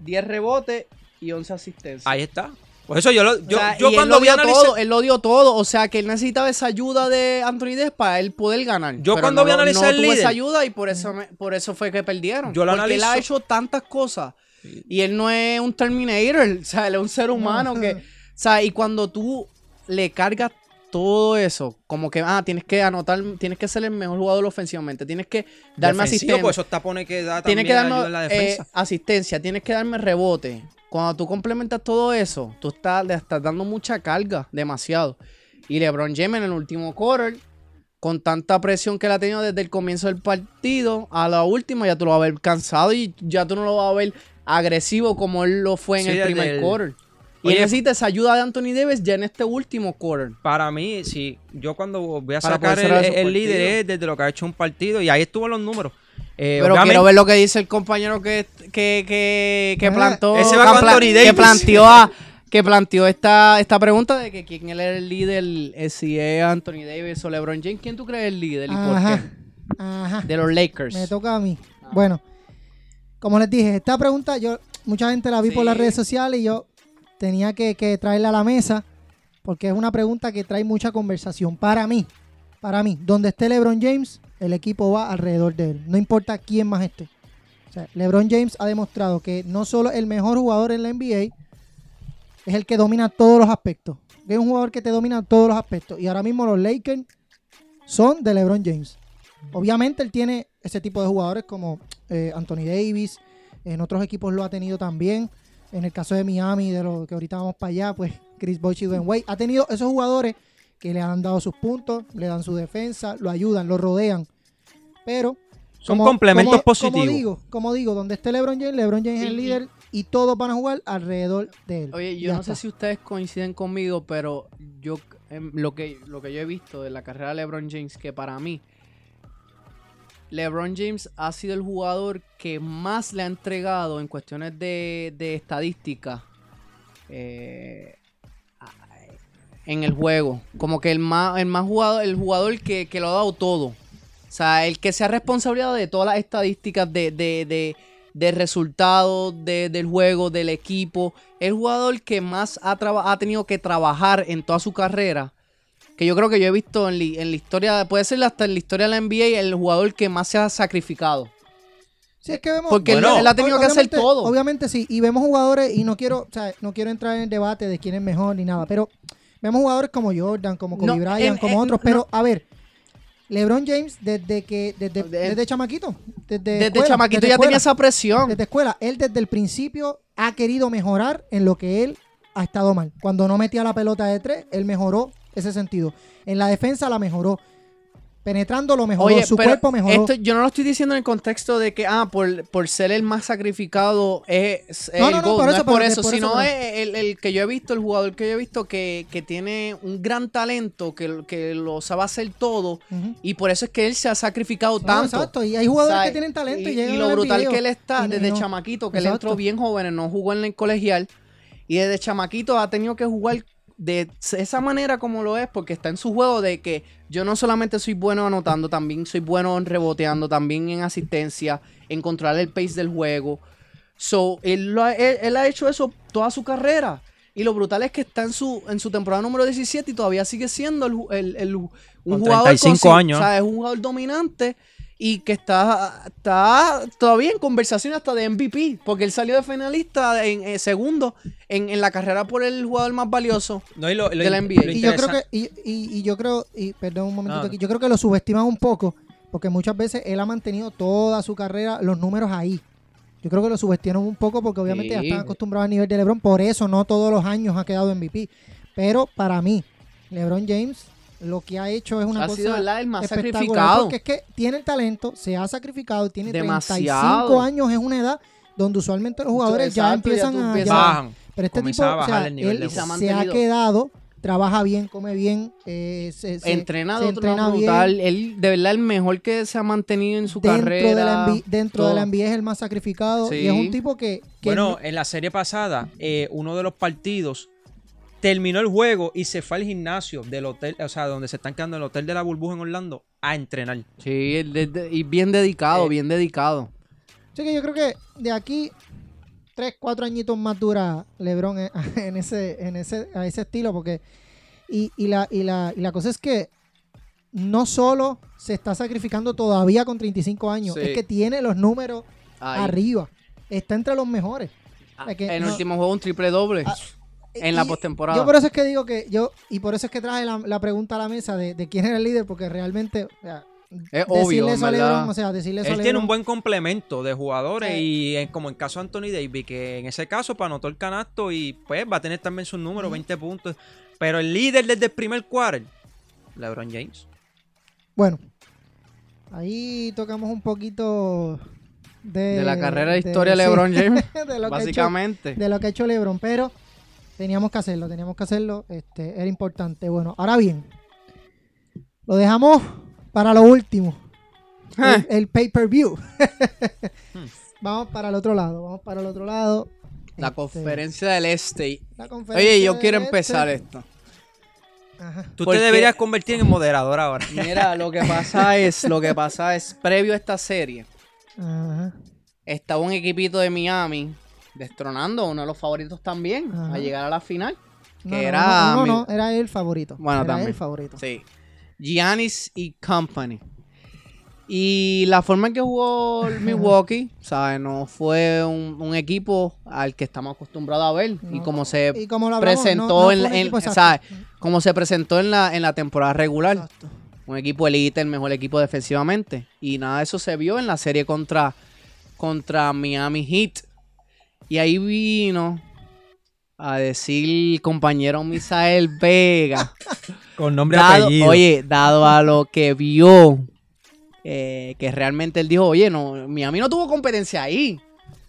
10 rebotes y 11 asistencias. Ahí está. Por eso yo, lo, yo, O sea, yo cuando dio analizar. todo, él lo dio todo, o sea que él necesitaba esa ayuda de Anthony Davis para él poder ganar. Yo cuando no lo- analizar no el líder- esa ayuda y por eso, me- por eso fue que perdieron. Yo lo Porque él ha hecho tantas cosas y él no es un Terminator, o sea, él es un ser humano que, o sea, y cuando tú le cargas todo eso, como que, ah, tienes que anotar, tienes que ser el mejor jugador ofensivamente, tienes que darme defensivo, asistencia. pues esos tapones que da Tienes que darme la eh, defensa. asistencia, tienes que darme rebote. Cuando tú complementas todo eso, tú estás, le estás dando mucha carga, demasiado. Y LeBron James en el último quarter, con tanta presión que él ha tenido desde el comienzo del partido, a la última ya tú lo vas a ver cansado y ya tú no lo vas a ver agresivo como él lo fue en Sí, el primer el- quarter. Y Oye, él necesita esa ayuda de Anthony Davis ya en este último quarter. Para mí, sí, yo cuando voy a Para sacar el, líder es desde lo que ha hecho un partido y ahí estuvo los números. Eh, Pero obviamente- quiero ver lo que dice el compañero que, que, que, que Ah, plantó. ese va que planteó, a- que planteó esta, esta pregunta de que quién era el líder, eh, si es Anthony Davis o LeBron James. ¿Quién tú crees es el líder y por qué? Ajá. De los Lakers. Me toca a mí. Bueno, como les dije, esta pregunta yo mucha gente la vi por las redes sociales y yo tenía que, que traerla a la mesa porque es una pregunta que trae mucha conversación. Para mí, para mí, donde esté LeBron James, el equipo va alrededor de él. No importa quién más esté. O sea, LeBron James ha demostrado que no solo el mejor jugador en la NBA, es el que domina todos los aspectos. Es un jugador que te domina todos los aspectos. Y ahora mismo los Lakers son de LeBron James. Obviamente él tiene ese tipo de jugadores como eh, Anthony Davis, en otros equipos lo ha tenido también. En el caso de Miami, de lo que ahorita vamos para allá, pues Chris Bosh y Dwayne Wade. Ha tenido esos jugadores que le han dado sus puntos, le dan su defensa, lo ayudan, lo rodean. Pero Son complementos como- positivos. Como digo, como digo, donde esté LeBron James, LeBron James es el Y- líder y todos van a jugar alrededor de él. Oye, yo Ya no está. sé si ustedes coinciden conmigo, pero yo em, lo que lo que yo he visto de la carrera de LeBron James, que para mí LeBron James ha sido el jugador que más le ha entregado en cuestiones de, de estadística eh, en el juego. Como que el más, el más jugador, el jugador que, que lo ha dado todo. O sea, el que se ha responsabilizado de todas las estadísticas de, de, de, de resultados de- del juego, del equipo. El jugador que más ha, ha tenido que trabajar en toda su carrera. Que yo creo que yo he visto en, li- en la historia, puede ser hasta en la historia de la NBA, el jugador que más se ha sacrificado. Sí, es que vemos, Porque él- él ha tenido que hacer todo. Obviamente sí, y vemos jugadores, y no quiero, o sea, no quiero entrar en el debate de quién es mejor ni nada, pero vemos jugadores como Jordan, como Kobe No, Bryant, en- como en- otros, no. pero a ver, LeBron James desde que, desde, De- desde chamaquito, desde, Desde escuela, chamaquito desde ya escuela, tenía esa presión. desde escuela, él desde el principio ha querido mejorar en lo que él ha estado mal. Cuando no metía la pelota de tres, él mejoró ese sentido. En la defensa la mejoró. penetrando lo mejor, Oye, su cuerpo mejoró. esto yo no lo estoy diciendo en el contexto de que, ah, por, por ser el más sacrificado es, es No, el no, no, por no eso, es por eso, sino es el, el que yo he visto, el jugador que yo he visto que, que tiene un gran talento, que, que lo sabe hacer todo, y por eso es que él se ha sacrificado tanto. exacto, y hay jugadores O sea, que tienen talento y, y, llegan y lo brutal que él está y- desde chamaquito, que él Exacto. entró bien joven, no jugó en el colegial. Y desde chamaquito ha tenido que jugar de esa manera como lo es, porque está en su juego de que yo no solamente soy bueno anotando, también soy bueno en reboteando, también en asistencia, en controlar el pace del juego. So, él, lo ha, él, él ha hecho eso toda su carrera. Y lo brutal es que está en su, en su temporada número 17 y todavía sigue siendo el, el- el- un Con jugador 35 consi- años. O sea, es un jugador dominante y que está, está todavía en conversación hasta de MVP, porque él salió de finalista en eh, segundo en, en la carrera por el jugador más valioso. No, y lo- lo de la in- NBA. lo Y yo creo que, y, y- y yo creo, y perdón un momentito No. aquí, yo creo que lo subestiman un poco, porque muchas veces él ha mantenido toda su carrera los números ahí. Yo creo que lo subestiman un poco porque obviamente ya están acostumbrados al nivel de LeBron, por eso no todos los años ha quedado MVP. Pero para mí, LeBron James lo que ha hecho es una ha cosa sido ¿verdad? el más espectacular, sacrificado. Porque es que tiene el talento, se ha sacrificado, tiene Demasiado. 35 años, es una edad donde usualmente los jugadores ya Exacto, ya empiezan a... empiezas- ya- bajan. pero este tipo, a o sea, bajar el nivel él de se, ha Se ha mantenido. quedado, trabaja bien, come bien, eh, se, se- Entrena se de otro entrena lado bien. brutal. Él, de verdad, el mejor que se ha mantenido en su dentro carrera. de la NBA, dentro de la todo. NBA es el más sacrificado y es un tipo que, que Bueno, no- en la serie pasada, eh, uno de los partidos terminó el juego y se fue al gimnasio del hotel, o sea, donde se están quedando en el hotel de la burbuja en Orlando, a entrenar. Sí, y bien dedicado, Eh, bien dedicado. Así que yo creo que de aquí tres, cuatro añitos más dura LeBron en, ese, en ese, a ese estilo, porque y, y la, y, la, y la cosa es que no solo se está sacrificando todavía con 35 años, Sí. es que tiene los números Ahí. arriba, está entre los mejores. Ah, Es que en el no- último juego un triple doble. En la postemporada. Yo por eso es que digo que yo, y por eso es que traje la, la pregunta a la mesa de, de quién era el líder, porque realmente, o sea, Es obvio, decirle en eso a verdad. LeBron, o sea, decirle eso a Él tiene un buen complemento de jugadores Sí. y eh, como en caso de Anthony Davis, que en ese caso pues, anotó el canasto y pues va a tener también sus números, 20 puntos. Pero el líder desde el primer quarter, LeBron James. Bueno, ahí tocamos un poquito de, de la carrera de historia de LeBron James. de, lo que ha hecho, básicamente. de lo que ha hecho LeBron, pero teníamos que hacerlo, teníamos que hacerlo, este, era importante. Bueno, ahora bien, lo dejamos para lo último, el, el pay-per-view. vamos para el otro lado, vamos para el otro lado. La Este, conferencia del Este. la conferencia Oye, yo del quiero Este. empezar esto. Ajá. Tú Porque- te deberías convertir en moderador ahora. Mira, lo que pasa es, lo que pasa es, previo a esta serie, Ajá. estaba un equipito de Miami destronando a uno de los favoritos también Ajá. a llegar a la final. Que No, no, era. no, no, era el favorito. Bueno, era también. el favorito. Sí. Giannis y Company. Y la forma en que jugó el Milwaukee, ¿sabes? No fue un, un equipo al que estamos acostumbrados a ver. y como se Y como lo hablamos, presentó no- no en. ¿sabes? Como se presentó en la, en la temporada regular. Exacto. Un equipo elite, el mejor equipo defensivamente. Y nada de eso se vio en la serie contra, contra Miami Heat. Y ahí vino a decir el compañero Misael Vega. Con nombre y apellido. oye, dado a lo que vio, eh, que realmente él dijo, oye, no, Miami no tuvo competencia ahí.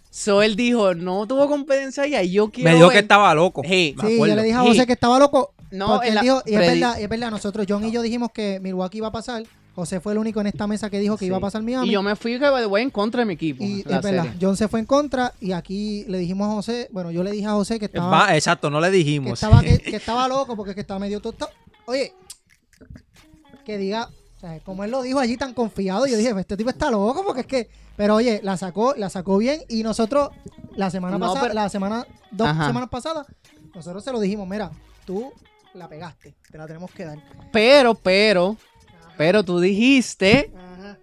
So él dijo, no tuvo competencia ahí, yo quiero me dijo que ver". estaba loco. Sí. me Sí, acuerdo. yo le dije a. José que estaba loco. No, él la- dijo, y es verdad, y es verdad, nosotros, John y yo dijimos que Milwaukee iba a pasar. José fue el único en esta mesa que dijo que Sí. iba a pasar Miami. Y yo me fui que voy en contra de mi equipo. Y la es verdad, serie. John se fue en contra y aquí le dijimos a José, bueno, yo le dije a José que estaba, Va, exacto, no le que dijimos. estaba, que, que estaba loco porque que estaba medio tostado. Oye, que diga, o sea, como él lo dijo allí tan confiado, yo dije, este tipo está loco porque es que, pero oye, la sacó, la sacó bien y nosotros la semana No, pasada, pero- la semana, dos Ajá. semanas pasadas, nosotros se lo dijimos, mira, tú la pegaste, te la tenemos que dar. Pero, pero, pero tú dijiste Ajá.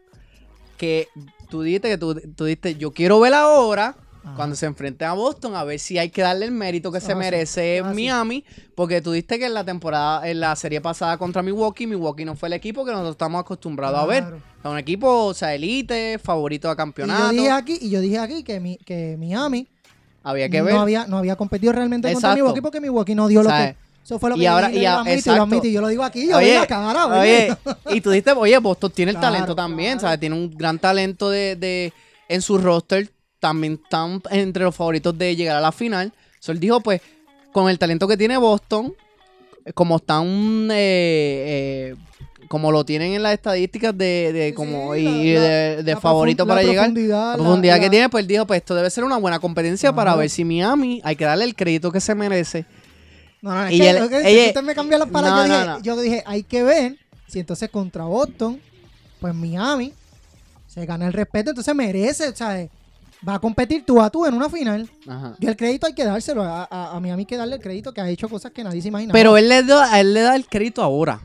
que tú dijiste que tú, tú dijiste, yo quiero ver ahora Ajá. cuando se enfrenten a Boston a ver si hay que darle el mérito que se es merece es así. Miami, porque tú dijiste que en la temporada, en la serie pasada contra Milwaukee, Milwaukee no fue el equipo que nosotros estamos acostumbrados a ver. Sea, un equipo, o sea, elite, favorito Y campeonato. yo dije aquí, y yo dije aquí que, mi, que Miami Había que no ver. había, no había competido realmente contra Exacto. Milwaukee porque Milwaukee no dio lo que Eso fue lo Y que ahora- yo dije, y lo a- admito, y lo admito, y yo lo digo aquí, yo Oye, doy la cara, Oye, oye. y tú dijiste, oye, Boston tiene el Claro, talento también, claro. ¿sabes? Tiene un gran talento de, de- en su roster. También están entre los favoritos de llegar a la final. So, él dijo, pues, con el talento que tiene Boston, como están, eh, eh, como lo tienen en las estadísticas de, de como Sí, y la- de, de la favorito para la llegar. profundidad, La profundidad que tiene, pues él dijo, pues esto debe ser una buena competencia para ver si Miami hay que darle el crédito que se merece. No, no, es Y que, el- lo que- ella- usted me cambió las palabras. No, yo, no, dije, no. yo dije, hay que ver si entonces contra Boston, pues Miami se gana el respeto, entonces merece, o sea, va a competir tú a tú en una final. Ajá. Y el crédito hay que dárselo. A, a, a Miami hay que darle el crédito que ha hecho cosas que nadie se imaginaba. Pero él le, da, a él le da el crédito ahora.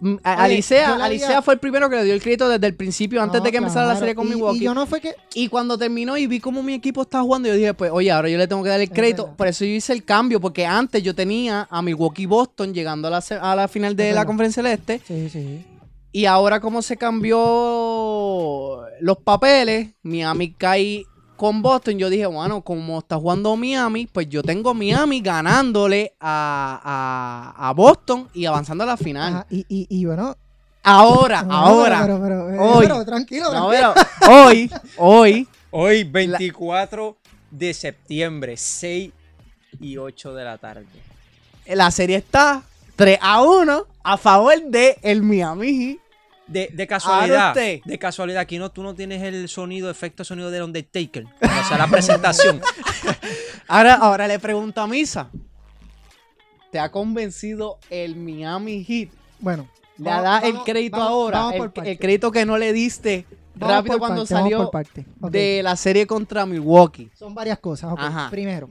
Mm, Alicea, Alicea fue el primero que le dio el crédito desde el principio, antes No, de que empezara la serie con y- Milwaukee. Y yo no fue que. Y cuando terminó y vi cómo mi equipo estaba jugando, yo dije, pues, oye, ahora yo le tengo que dar el crédito. Por eso yo hice el cambio, porque antes yo tenía a Milwaukee Boston llegando a la, se- a la final de Es la verdad. conferencia del Este. Sí, sí. Y ahora como se cambió los papeles, Miami cae con Boston, yo dije, bueno, como está jugando Miami, pues yo tengo Miami ganándole a, a- a Boston y avanzando a la final. Ajá, y, y, y bueno. Ahora, no, ahora. Pero, pero, pero, eh, Hoy. pero tranquilo, No, tranquilo. pero hoy, hoy, Hoy, 24 de septiembre, 6 y 8 de la tarde. la serie está 3 a 1 a favor de el Miami Heat. De, de casualidad, de casualidad, aquí no, tú no tienes el sonido, efecto sonido del Undertaker. O sea, la presentación. Ahora, ahora le pregunto a Misa. ¿Te ha convencido el Miami Heat? Bueno. Le vamos- da el crédito vamos- ahora. vamos el, crédito que no le diste Vamos rápido por cuando salió. Ok. de la serie contra Milwaukee. Son varias cosas. ok. Ajá. Primero,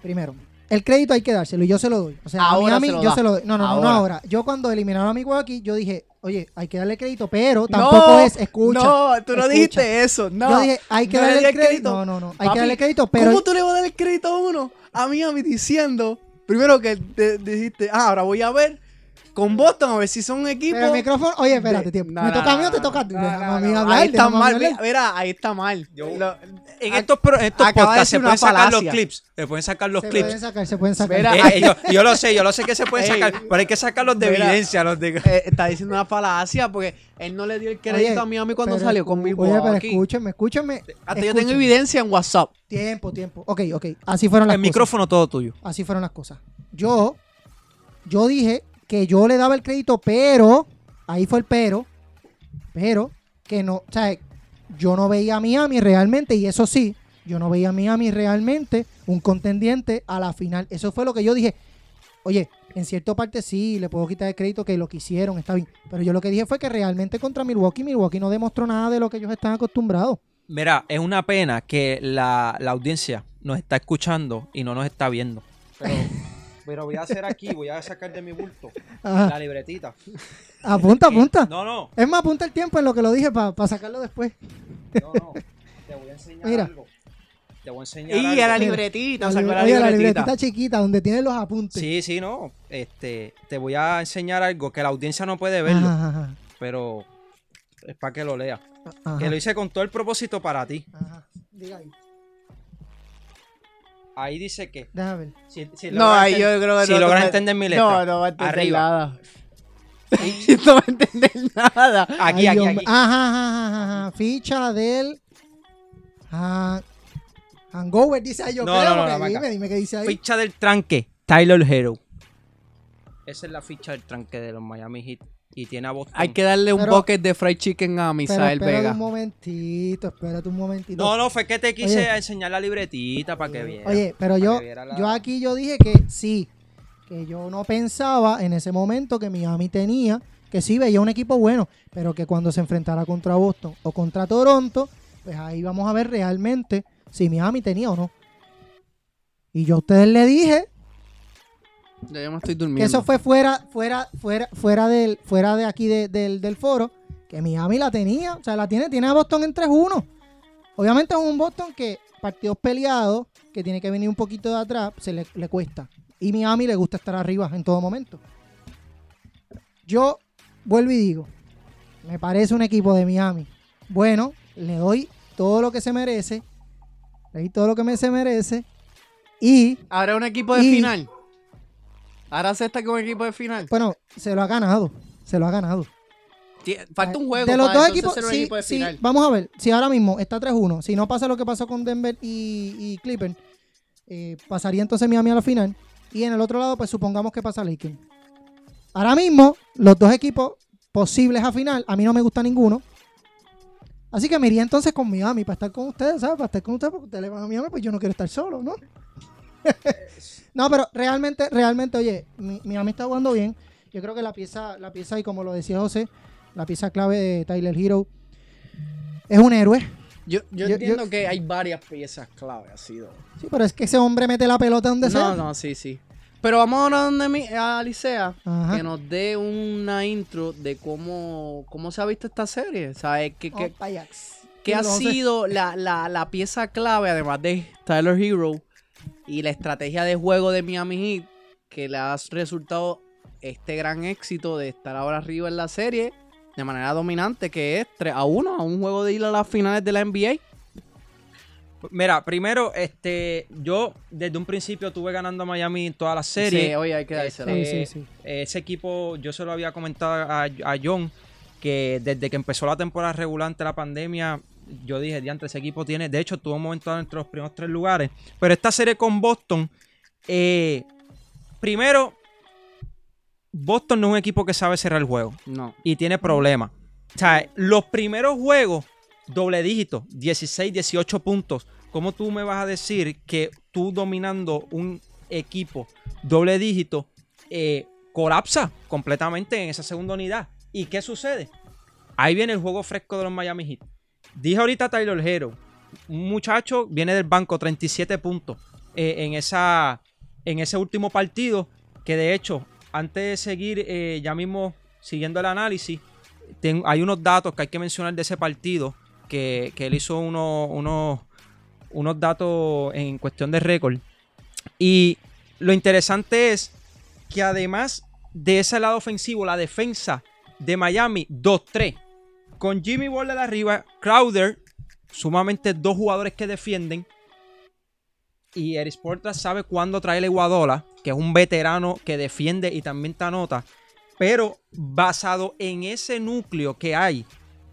primero, el crédito hay que dárselo y yo se lo doy. O sea, Ahora a Miami se lo yo da. se lo doy. No, no, no, no Ahora. ahora. Yo cuando eliminaron a Milwaukee, yo dije, oye, hay que darle crédito, pero tampoco es, escucha. No, tú no escucha. dijiste eso. No. Yo dije, hay que no darle crédito. No, no, no. Hay Papi, que darle crédito, pero. ¿Cómo tú le vas a dar el crédito a uno? A Miami diciendo, primero que te dijiste, ah, ahora voy a ver con Boston a ver si son un equipo. Pero el micrófono. Oye, espérate, de- tiempo. No, ¿Me no, toca a mí o te toca a ti? no, Déjame no, a mí no, hablar, Ahí está mal, mira, mira, ahí está mal. Yo- Lo- En a- estos, en estos de podcasts se pueden sacar los clips. Se pueden sacar los Se clips. pueden sacar, se pueden sacar. Mira, Eh, yo, yo lo sé, yo lo sé que se pueden sacar, pero hay que sacarlos de Mira. evidencia. Los de... eh, está diciendo una falacia porque él no le dio el crédito Oye, a Miami cuando pero salió con Milwaukee. Oye, pero escúchenme, escúchenme. Hasta yo tengo evidencia en WhatsApp. Tiempo, tiempo. Ok, ok. Así fueron las El cosas. micrófono todo tuyo. Así fueron las cosas. Yo, yo dije que yo le daba el crédito, pero, ahí fue el pero, pero, que no, o sea, yo no veía a Miami realmente, y eso sí, yo no veía a Miami realmente un contendiente a la final. Eso fue lo que yo dije. Oye, en cierta parte sí, le puedo quitar el crédito que lo que hicieron, está bien. Pero yo lo que dije fue que realmente contra Milwaukee, Milwaukee no demostró nada de lo que ellos están acostumbrados. Mira, es una pena que la, la audiencia nos está escuchando y no nos está viendo. Pero, pero voy a hacer aquí, voy a sacar de mi bulto Ajá. la libretita. Apunta, apunta. No, no, Es más, apunta el tiempo en lo que lo dije para sacarlo después. no, no. Te voy a enseñar Mira. algo. Te voy a enseñar Y algo. a la libretita, La la libretita. la libretita chiquita donde tienen los apuntes. Sí, sí, no. Este, te voy a enseñar algo que la audiencia no puede verlo, Ajá, ajá, pero es para que lo lea. ajá. Que lo hice con todo el propósito para ti. Ajá. Diga ahí. Ahí dice que Déjame ver. si, si No, logras ahí yo creo que si no. logras no- entender mi letra. No, no va a entender arriba. nada. no va a entender nada. Aquí, Ay, aquí, aquí. Ajá, ajá, ajá, ajá. Ficha del. Han- Hangover, dice ahí. Yo No, creo. no, no, dime, dime qué dice ahí. Ficha del tranque, Tyler Hero. Esa es la ficha del tranque de los Miami Heat. Y tiene a Boston. Hay que darle un Pero- bucket de fried chicken a Pero Misael espérate Vega. un momentito, espérate un momentito. No, no, fue que te quise Oye. enseñar la libretita para que viera. Oye, pero yo, la- yo aquí yo dije que sí, que yo no pensaba en ese momento que Miami tenía, que sí veía un equipo bueno, pero que cuando se enfrentara contra Boston o contra Toronto, pues ahí vamos a ver realmente si Miami tenía o no. Y yo a ustedes le dije Ya yo me estoy que durmiendo. eso fue fuera, fuera, fuera, fuera del, fuera de aquí de- del, del foro, que Miami la tenía, o sea, la tiene, tiene a Boston en 3-1. Obviamente es un Boston que partidos peleados, que tiene que venir un poquito de atrás, se le, le cuesta. Y Miami le gusta estar arriba en todo momento. Yo vuelvo y digo, me parece un equipo de Miami. Bueno, le doy todo lo que se merece, le doy todo lo que me se merece y Ahora un equipo de Y- final. Ahora se está con equipo de final. Bueno, se lo ha ganado. Se lo ha ganado. Falta un juego De los dos equipos, sí, equipo de sí, final. vamos a ver. Si ahora mismo está 3-1, si no pasa lo que pasó con Denver y, y Clippers, eh, pasaría entonces Miami a la final. Y en el otro lado, pues supongamos que pasa Lakers. Ahora mismo, los dos equipos posibles a final, a mí no me gusta ninguno. Así que me iría entonces con Miami para estar con ustedes, ¿sabes? Para estar con ustedes, porque ustedes le van a Miami, pues yo no quiero estar solo, ¿no? No, pero realmente, realmente, oye, mi- Miami está jugando bien. Yo creo que la pieza, la pieza, y como lo decía José, la pieza clave de Tyler Hero es un héroe. Yo, yo, yo- entiendo yo- que hay varias piezas clave así. ¿no? Sí, pero es que ese hombre mete la pelota donde sea. No, no, sí, sí. Pero vamos ahora donde mi, a Ajá. que nos dé una intro de cómo, cómo se ha visto esta serie. ¿Sabes? ¿Qué, qué, Oh, ha sido la, la, la pieza clave, además de Tyler Hero y la estrategia de juego de Miami Heat, que le ha resultado este gran éxito de estar ahora arriba en la serie de manera dominante, que es 3 a 1 a un juego de ir a las finales de la NBA? Mira, primero, este, yo desde un principio tuve ganando a Miami en todas las series. Sí, oye, hay que dársela. Sí, sí, sí. Ese equipo, yo se lo había comentado a, a John, que desde que empezó la temporada regular ante la pandemia, yo dije, diantre, ese equipo tiene, de hecho, tuvo un momento entre los primeros tres lugares. Pero esta serie con Boston, eh, primero, Boston no es un equipo que sabe cerrar el juego No. y tiene problemas. O sea, los primeros juegos, doble dígito, 16, 18 puntos. ¿Cómo tú me vas a decir que tú dominando un equipo doble dígito eh, colapsa completamente en esa segunda unidad? ¿Y qué sucede? Ahí viene el juego fresco de los Miami Heat. Dije ahorita Tyler Hero, un muchacho viene del banco, 37 puntos eh, en, esa, en ese último partido, que de hecho, antes de seguir eh, ya mismo siguiendo el análisis, hay unos datos que hay que mencionar de ese partido, que, que él hizo unos, unos, unos datos en cuestión de récord. Y lo interesante es que además de ese lado ofensivo, la defensa de Miami 2-3. Con Jimmy Butler arriba, Crowder, sumamente dos jugadores que defienden. Y Eric Sportra sabe cuándo traer Iguadola, que es un veterano que defiende y también te anota. Pero basado en ese núcleo que hay,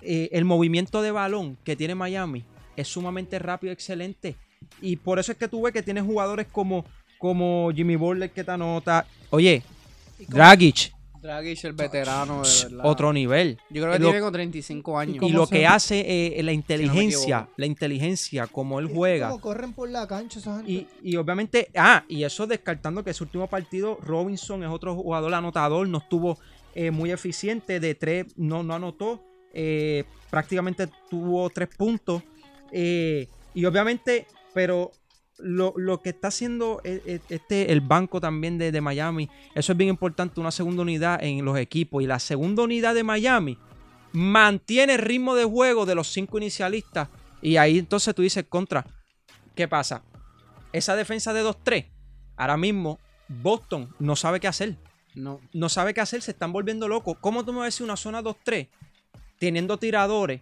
eh, el movimiento de balón que tiene Miami es sumamente rápido, excelente. Y por eso es que tú ves que tiene jugadores como, como Jimmy Butler que te anota. Oye, Dragic, Dragic, el veterano, de verdad. otro nivel. Yo creo que Lo- tiene como 35 años. y ¿Cómo lo se- que hace eh, la inteligencia, la inteligencia, como él juega. Como corren por la cancha esa gente. Y, y obviamente, ah, y eso descartando que ese último partido, Robinson es otro jugador anotador, no estuvo eh, muy eficiente, de tres no, no anotó, eh, prácticamente tuvo tres puntos. eh, y obviamente, pero lo, lo que está haciendo e- e- este, el banco también de, de Miami, eso es bien importante, una segunda unidad en los equipos. Y la segunda unidad de Miami mantiene el ritmo de juego de los cinco inicialistas. Y ahí entonces tú dices contra. ¿Qué pasa? Esa defensa de 2-3, ahora mismo Boston no sabe qué hacer. No. No sabe qué hacer, se están volviendo locos. ¿Cómo tú me vas a decir una zona 2-3 teniendo tiradores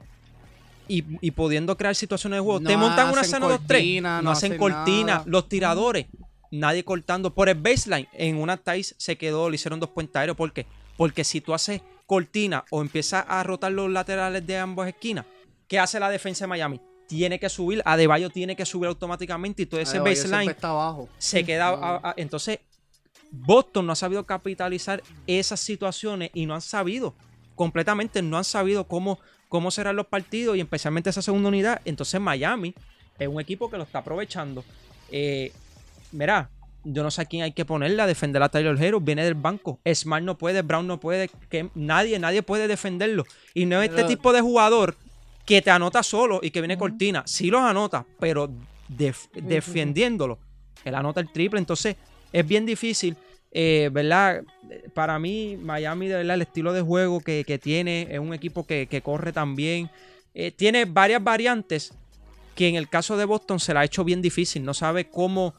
y, y pudiendo crear situaciones de juego? No Te montan una zona 2-3, cortina, no, no hacen hacen cortina, nada. los tiradores, nadie cortando. Por el baseline, en una Tais se quedó, le hicieron dos puentes aéreos. ¿Por qué? Porque si tú haces cortina o empiezas a rotar los laterales de ambas esquinas, ¿qué hace la defensa de Miami? Tiene que subir, Adebayo tiene que subir automáticamente y todo ese Adebayo baseline está abajo. se queda. a- a- entonces, Boston no ha sabido capitalizar esas situaciones y no han sabido, completamente no han sabido cómo, cómo cerrar los partidos y especialmente esa segunda unidad. Entonces, Miami es un equipo que lo está aprovechando. Eh, mira, yo no sé a quién hay que ponerle a defender a Tyler Hero. Viene del banco. Smart no puede, Brown no puede, que nadie, nadie puede defenderlo. Y no es este tipo de jugador que te anota solo y que viene cortina. Sí los anota, pero def- defendiéndolo. Él anota el triple. Entonces, es bien difícil. Eh, ¿Verdad? Para mí, Miami, de verdad, el estilo de juego que, que tiene es un equipo que, que corre también. Eh, tiene varias variantes que en el caso de Boston se la ha hecho bien difícil. No sabe cómo.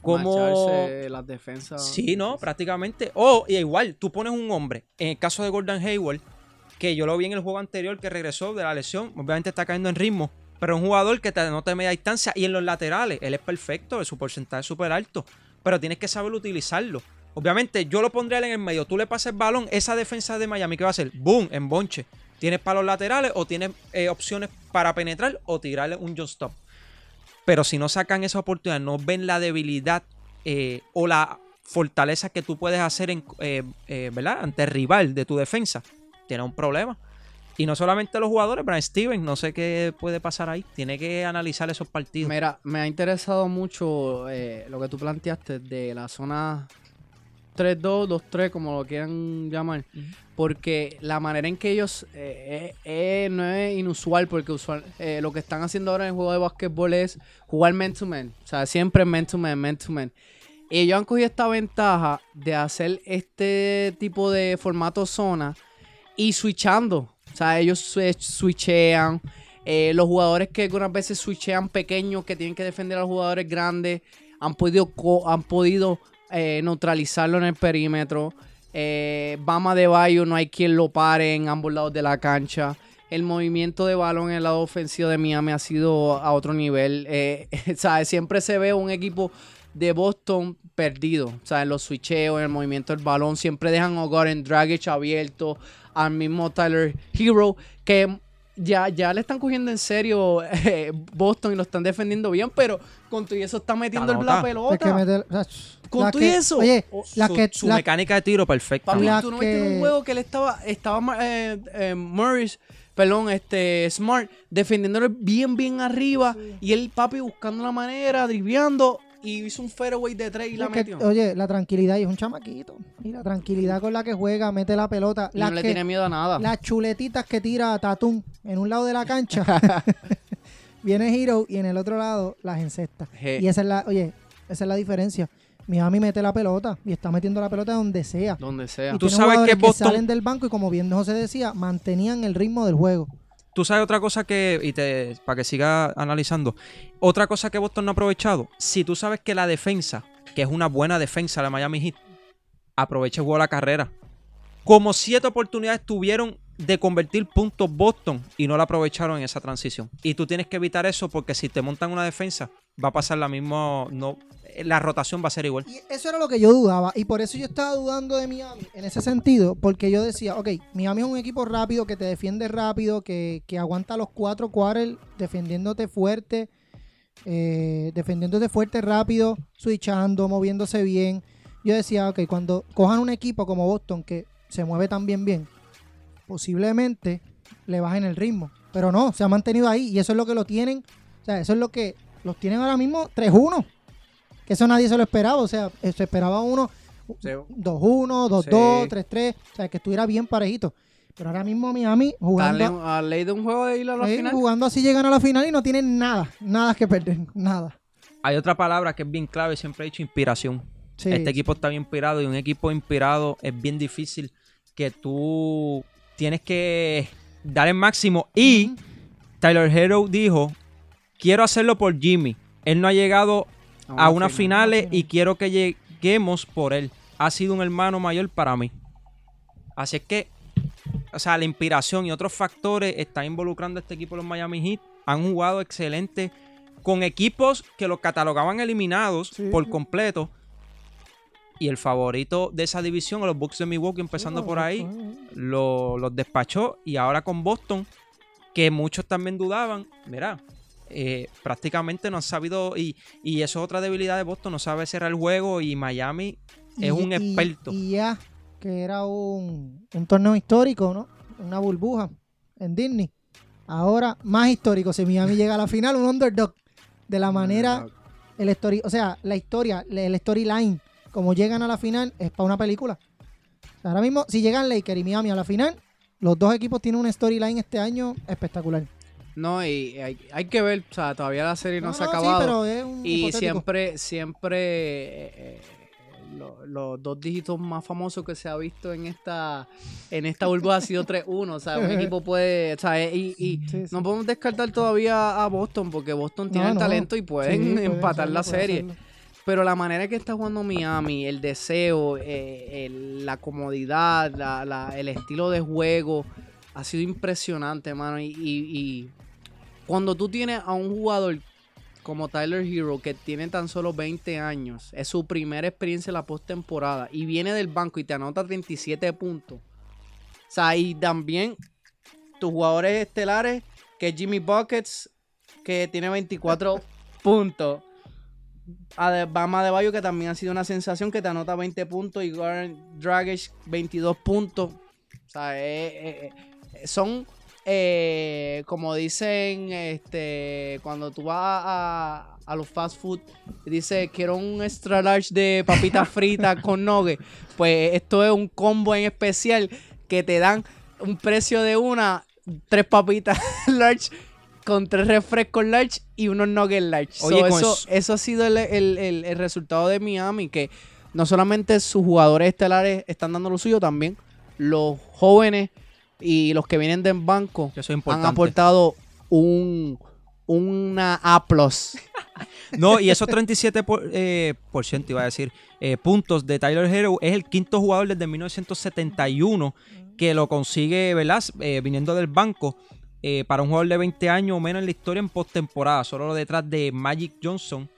cómo las defensas. Sí, no, prácticamente. O y igual, tú pones un hombre, en el caso de Gordon Hayward, que yo lo vi en el juego anterior que regresó de la lesión, obviamente está cayendo en ritmo, pero un jugador que te anota de media distancia y en los laterales, él es perfecto, su porcentaje es súper alto, pero tienes que saber utilizarlo. Obviamente, yo lo pondría en el medio. Tú le pasas el balón, esa defensa de Miami, ¿qué va a hacer? Boom, en bonche. Tienes para los laterales o tienes eh, opciones para penetrar o tirarle un jump stop. Pero si no sacan esa oportunidad, no ven la debilidad eh, o la fortaleza que tú puedes hacer en, eh, ¿verdad? ante el rival de tu defensa, tiene un problema. Y no solamente los jugadores, pero Steven, no sé qué puede pasar ahí. Tiene que analizar esos partidos. Mira, me ha interesado mucho eh, lo que tú planteaste de la zona 3-2, 2-3, como lo quieran llamar. Porque la manera en que ellos eh, eh, no es inusual, porque usual, lo que están haciendo ahora en el juego de básquetbol es jugar man to man. O sea, siempre man to man, man to man. Ellos han cogido esta ventaja de hacer este tipo de formato zona y switchando. O sea, ellos swi- switchean. Eh, los jugadores que algunas veces switchean pequeños, que tienen que defender a los jugadores grandes, han podido, han podido eh, neutralizarlo en el perímetro. Eh, Bama de Bayo, no hay quien lo pare en ambos lados de la cancha. El movimiento de balón en el lado ofensivo de Miami ha sido a otro nivel. Eh, ¿sabes? Siempre se ve un equipo de Boston perdido. O sea, en los switcheos, en el movimiento del balón. Siempre dejan a Goran Dragic abierto. Al mismo Tyler Hero. Que ya, ya le están cogiendo en serio eh, Boston y lo están defendiendo bien. Pero con todo y eso está metiendo el la pelota. Es que meter- o sea, Con la todo y eso. Oye, la su, que, su la- mecánica de tiro perfecta. Papi, La tú no viste en que- un juego que él estaba, estaba eh, eh, Morris, perdón, este Smart, defendiéndole bien, bien arriba. Y él, papi, buscando la manera, driviando. Y hizo un fairway de tres y la que, metió. oye, la tranquilidad y es un chamaquito. Y la tranquilidad con la que juega, mete la pelota. Las no le que- tiene miedo a nada. las chuletitas que tira Tatum en un lado de la cancha. Viene Hero y en el otro lado las encesta. Y esa es la, oye, esa es la diferencia. Miami mete la pelota y está metiendo la pelota donde sea. Donde sea. Y Tú sabes que Boston- salen del banco y como bien José decía, mantenían el ritmo del juego. Tú sabes otra cosa que, y te, para que siga analizando, otra cosa que Boston no ha aprovechado, si tú sabes que la defensa, que es una buena defensa de Miami Heat, aprovecha el juego de la carrera. Como siete oportunidades tuvieron de convertir puntos Boston y no la aprovecharon en esa transición. Y tú tienes que evitar eso porque si te montan una defensa, va a pasar la misma, no, la rotación va a ser igual. Y eso era lo que yo dudaba. Y por eso yo estaba dudando de Miami en ese sentido. Porque yo decía, ok, Miami es un equipo rápido, que te defiende rápido, que, que aguanta los cuatro quarters defendiéndote fuerte. eh, defendiéndote fuerte, rápido, switchando, moviéndose bien. Yo decía, ok, cuando cojan un equipo como Boston que se mueve tan bien bien, posiblemente le bajen el ritmo. Pero no, se ha mantenido ahí y eso es lo que lo tienen. O sea, eso es lo que los tienen ahora mismo 3-1. Que eso nadie se lo esperaba. O sea, eh, se esperaba uno Sí. 2-1, 2-2, Sí. 3-3. O sea, que estuviera bien parejito. Pero ahora mismo Miami jugando, a ley de un juego de ir a la eh, final. jugando así llegan a la final y no tienen nada. Nada que perder. Nada. Hay otra palabra que es bien clave, siempre he dicho inspiración. Sí, este equipo está bien inspirado y un equipo inspirado es bien difícil que tú tienes que dar el máximo. Y. Tyler Hero dijo, quiero hacerlo por Jimmy. Él no ha llegado a unas finales y quiero que lleguemos por él. Ha sido un hermano mayor para mí. Así es que, o sea, la inspiración y otros factores están involucrando a este equipo los Miami Heat. Han jugado excelente con equipos que los catalogaban eliminados Sí. por completo. Y el favorito de esa división, los Bucks de Milwaukee, empezando por ahí, lo- los despachó. Y ahora con Boston, que muchos también dudaban, mira, eh, prácticamente no han sabido. Y, y eso es otra debilidad de Boston, no sabe cerrar el juego. Y Miami es un experto. Y ya, que era un, un torneo histórico, ¿no? Una burbuja en Disney. Ahora, más histórico. Si Miami llega a la final, un underdog. De la manera, el story, o sea, la historia, el storyline, como llegan a la final, es para una película. Ahora mismo, si llegan Lakers y Miami a la final, los dos equipos tienen una storyline este año espectacular. No, y hay, hay que ver, o sea, todavía la serie no, se ha sí, acabado. pero es un Y hipotético. siempre, siempre eh, eh, lo- los dos dígitos más famosos que se ha visto en esta en esta burbuja ha sido 3-1. O sea, un equipo puede. O sea, y, y Sí, sí. no podemos descartar todavía a Boston porque Boston tiene el talento y Sí, pueden puede empatar hacerlo, la serie. Pero la manera que está jugando Miami, el deseo, eh, el- la comodidad, la- la- el estilo de juego, ha sido impresionante, mano. Y, y- y cuando tú tienes a un jugador como Tyler Hero, que tiene tan solo 20 años, es su primera experiencia en la postemporada y viene del banco y te anota 37 puntos. O sea, y también tus jugadores estelares, que es Jimmy Buckets, que tiene 24 puntos. Bama de Bayo, que también ha sido una sensación, que te anota 20 puntos. Y Goran Dragic, 22 puntos. O sea, eh, son eh, como dicen, este, cuando tú vas a, a los fast food, dice, quiero un extra large de papitas fritas con nogue. Pues esto es un combo en especial que te dan un precio de una, tres papitas large con tres refrescos large y unos nuggets large. Oye, con eso, eso- eso ha sido el, el- el- el resultado de Miami, que no solamente sus jugadores estelares están dando lo suyo, también los jóvenes y los que vienen del banco Que eso es han aportado un una A+. No, y esos 37 por, eh, por ciento, iba a decir, eh, puntos de Tyler Hero es el quinto jugador desde 1971 que lo consigue, ¿verdad? Eh, viniendo del banco eh, para un jugador de 20 años o menos en la historia en postemporada, solo detrás de Magic Johnson,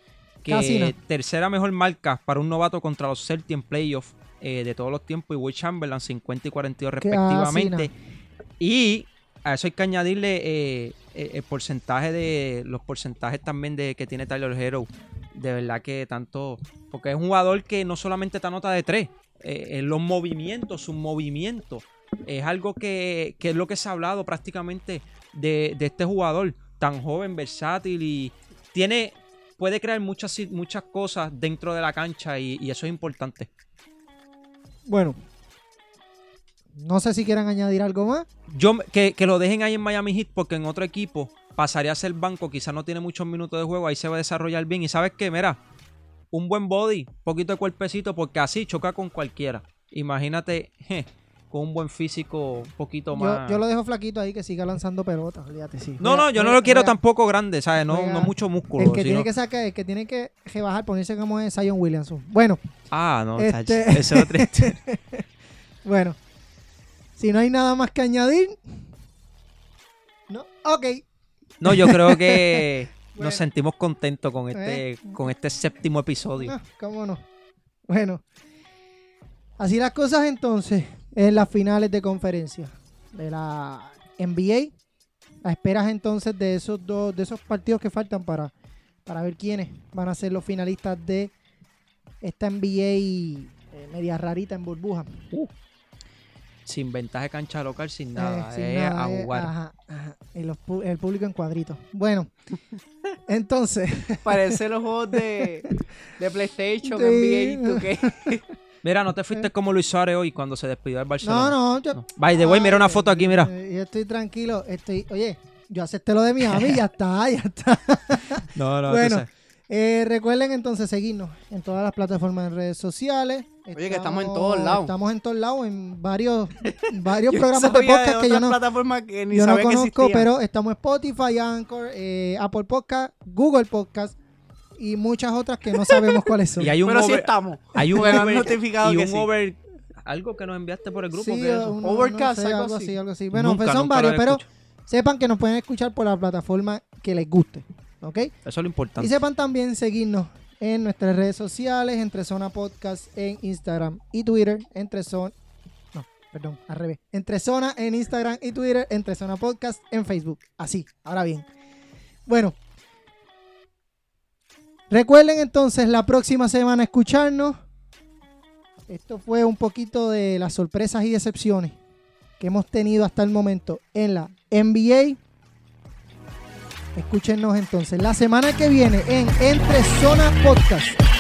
que tercera mejor marca para un novato contra los Celtics en playoff eh, de todos los tiempos y Will Chamberlain 50 y 42 Casi respectivamente. Y a eso hay que añadirle eh, eh, el porcentaje de los porcentajes también de que tiene Tyler Hero. De verdad que tanto. Porque es un jugador que no solamente te anota de tres. eh, en los movimientos, sus movimientos. Es algo que, que es lo que se ha hablado prácticamente de, de este jugador. Tan joven, versátil y tiene. Puede crear muchas, muchas cosas dentro de la cancha y, y eso es importante. Bueno. No sé si quieran añadir algo más. Yo que, que lo dejen ahí en Miami Heat porque en otro equipo pasaría a ser banco, quizás no tiene muchos minutos de juego, ahí se va a desarrollar bien. Y sabes qué, mira, un buen body, poquito de cuerpecito, porque así choca con cualquiera. Imagínate, je, con un buen físico, un poquito Yo, más. yo lo dejo flaquito ahí que siga lanzando pelotas. Olvídate, sí. No, Juega- no, yo no lo quiero juega- tampoco grande, ¿sabes? No, no mucho músculo. El que sino- tiene que sacar, el que tiene que rebajar, ponerse como es Zion Williamson. Bueno, Ah, no, Este- ese es otro bueno. Si no hay nada más que añadir. No, ok. No, yo creo que Bueno. nos sentimos contentos con este, Eh. con este séptimo episodio. Ah, cómo no. Bueno. Así las cosas entonces en las finales de conferencia de la NBA. A esperas entonces de esos dos, de esos partidos que faltan para, para ver quiénes van a ser los finalistas de esta NBA eh, media rarita en burbuja. Sin ventaja de cancha local, sin nada. Eh, sin nada, a eh, jugar. ajá, ajá. Y los pu- el público en cuadritos. Bueno, entonces, Parece los juegos de, de PlayStation, Sí. NBA, 2K. Mira, no te fuiste como Luis Suárez hoy cuando se despidió del Barcelona. No, no, yo, No. By the way, mira una foto aquí, mira. Eh, Yo estoy tranquilo, estoy, oye, yo acepté lo de Miami y ya está, ya está. No, no, bueno, eh, recuerden entonces seguirnos en todas las plataformas de redes sociales. Oye, que estamos en todos lados. Estamos en todos lados, en varios, varios programas de podcast que yo no, plataformas que ni yo no que conozco, pero estamos en Spotify, Anchor, eh, Apple Podcast, Google Podcast y muchas otras que no sabemos cuáles son. Y hay un Pero sí over, estamos. hay un over- notificado y que un sí. over, algo que nos enviaste por el grupo. Sí, ¿qué es eso? uno- Overcast, no sé, algo algo así. así, algo así. Bueno, Nunca, pues son varios, pero sepan que nos pueden escuchar por la plataforma que les guste, ¿ok? Eso es lo Y importante. sepan también seguirnos en nuestras redes sociales, entre Zona Podcast en Instagram y Twitter, entre Zona... No, perdón, al revés. Entre Zona en Instagram y Twitter, entre Zona Podcast en Facebook. Así, ahora bien. Bueno. Recuerden entonces la próxima semana escucharnos. Esto fue un poquito de las sorpresas y decepciones que hemos tenido hasta el momento en la NBA. Escúchenos entonces la semana que viene en Entre Zona Podcast.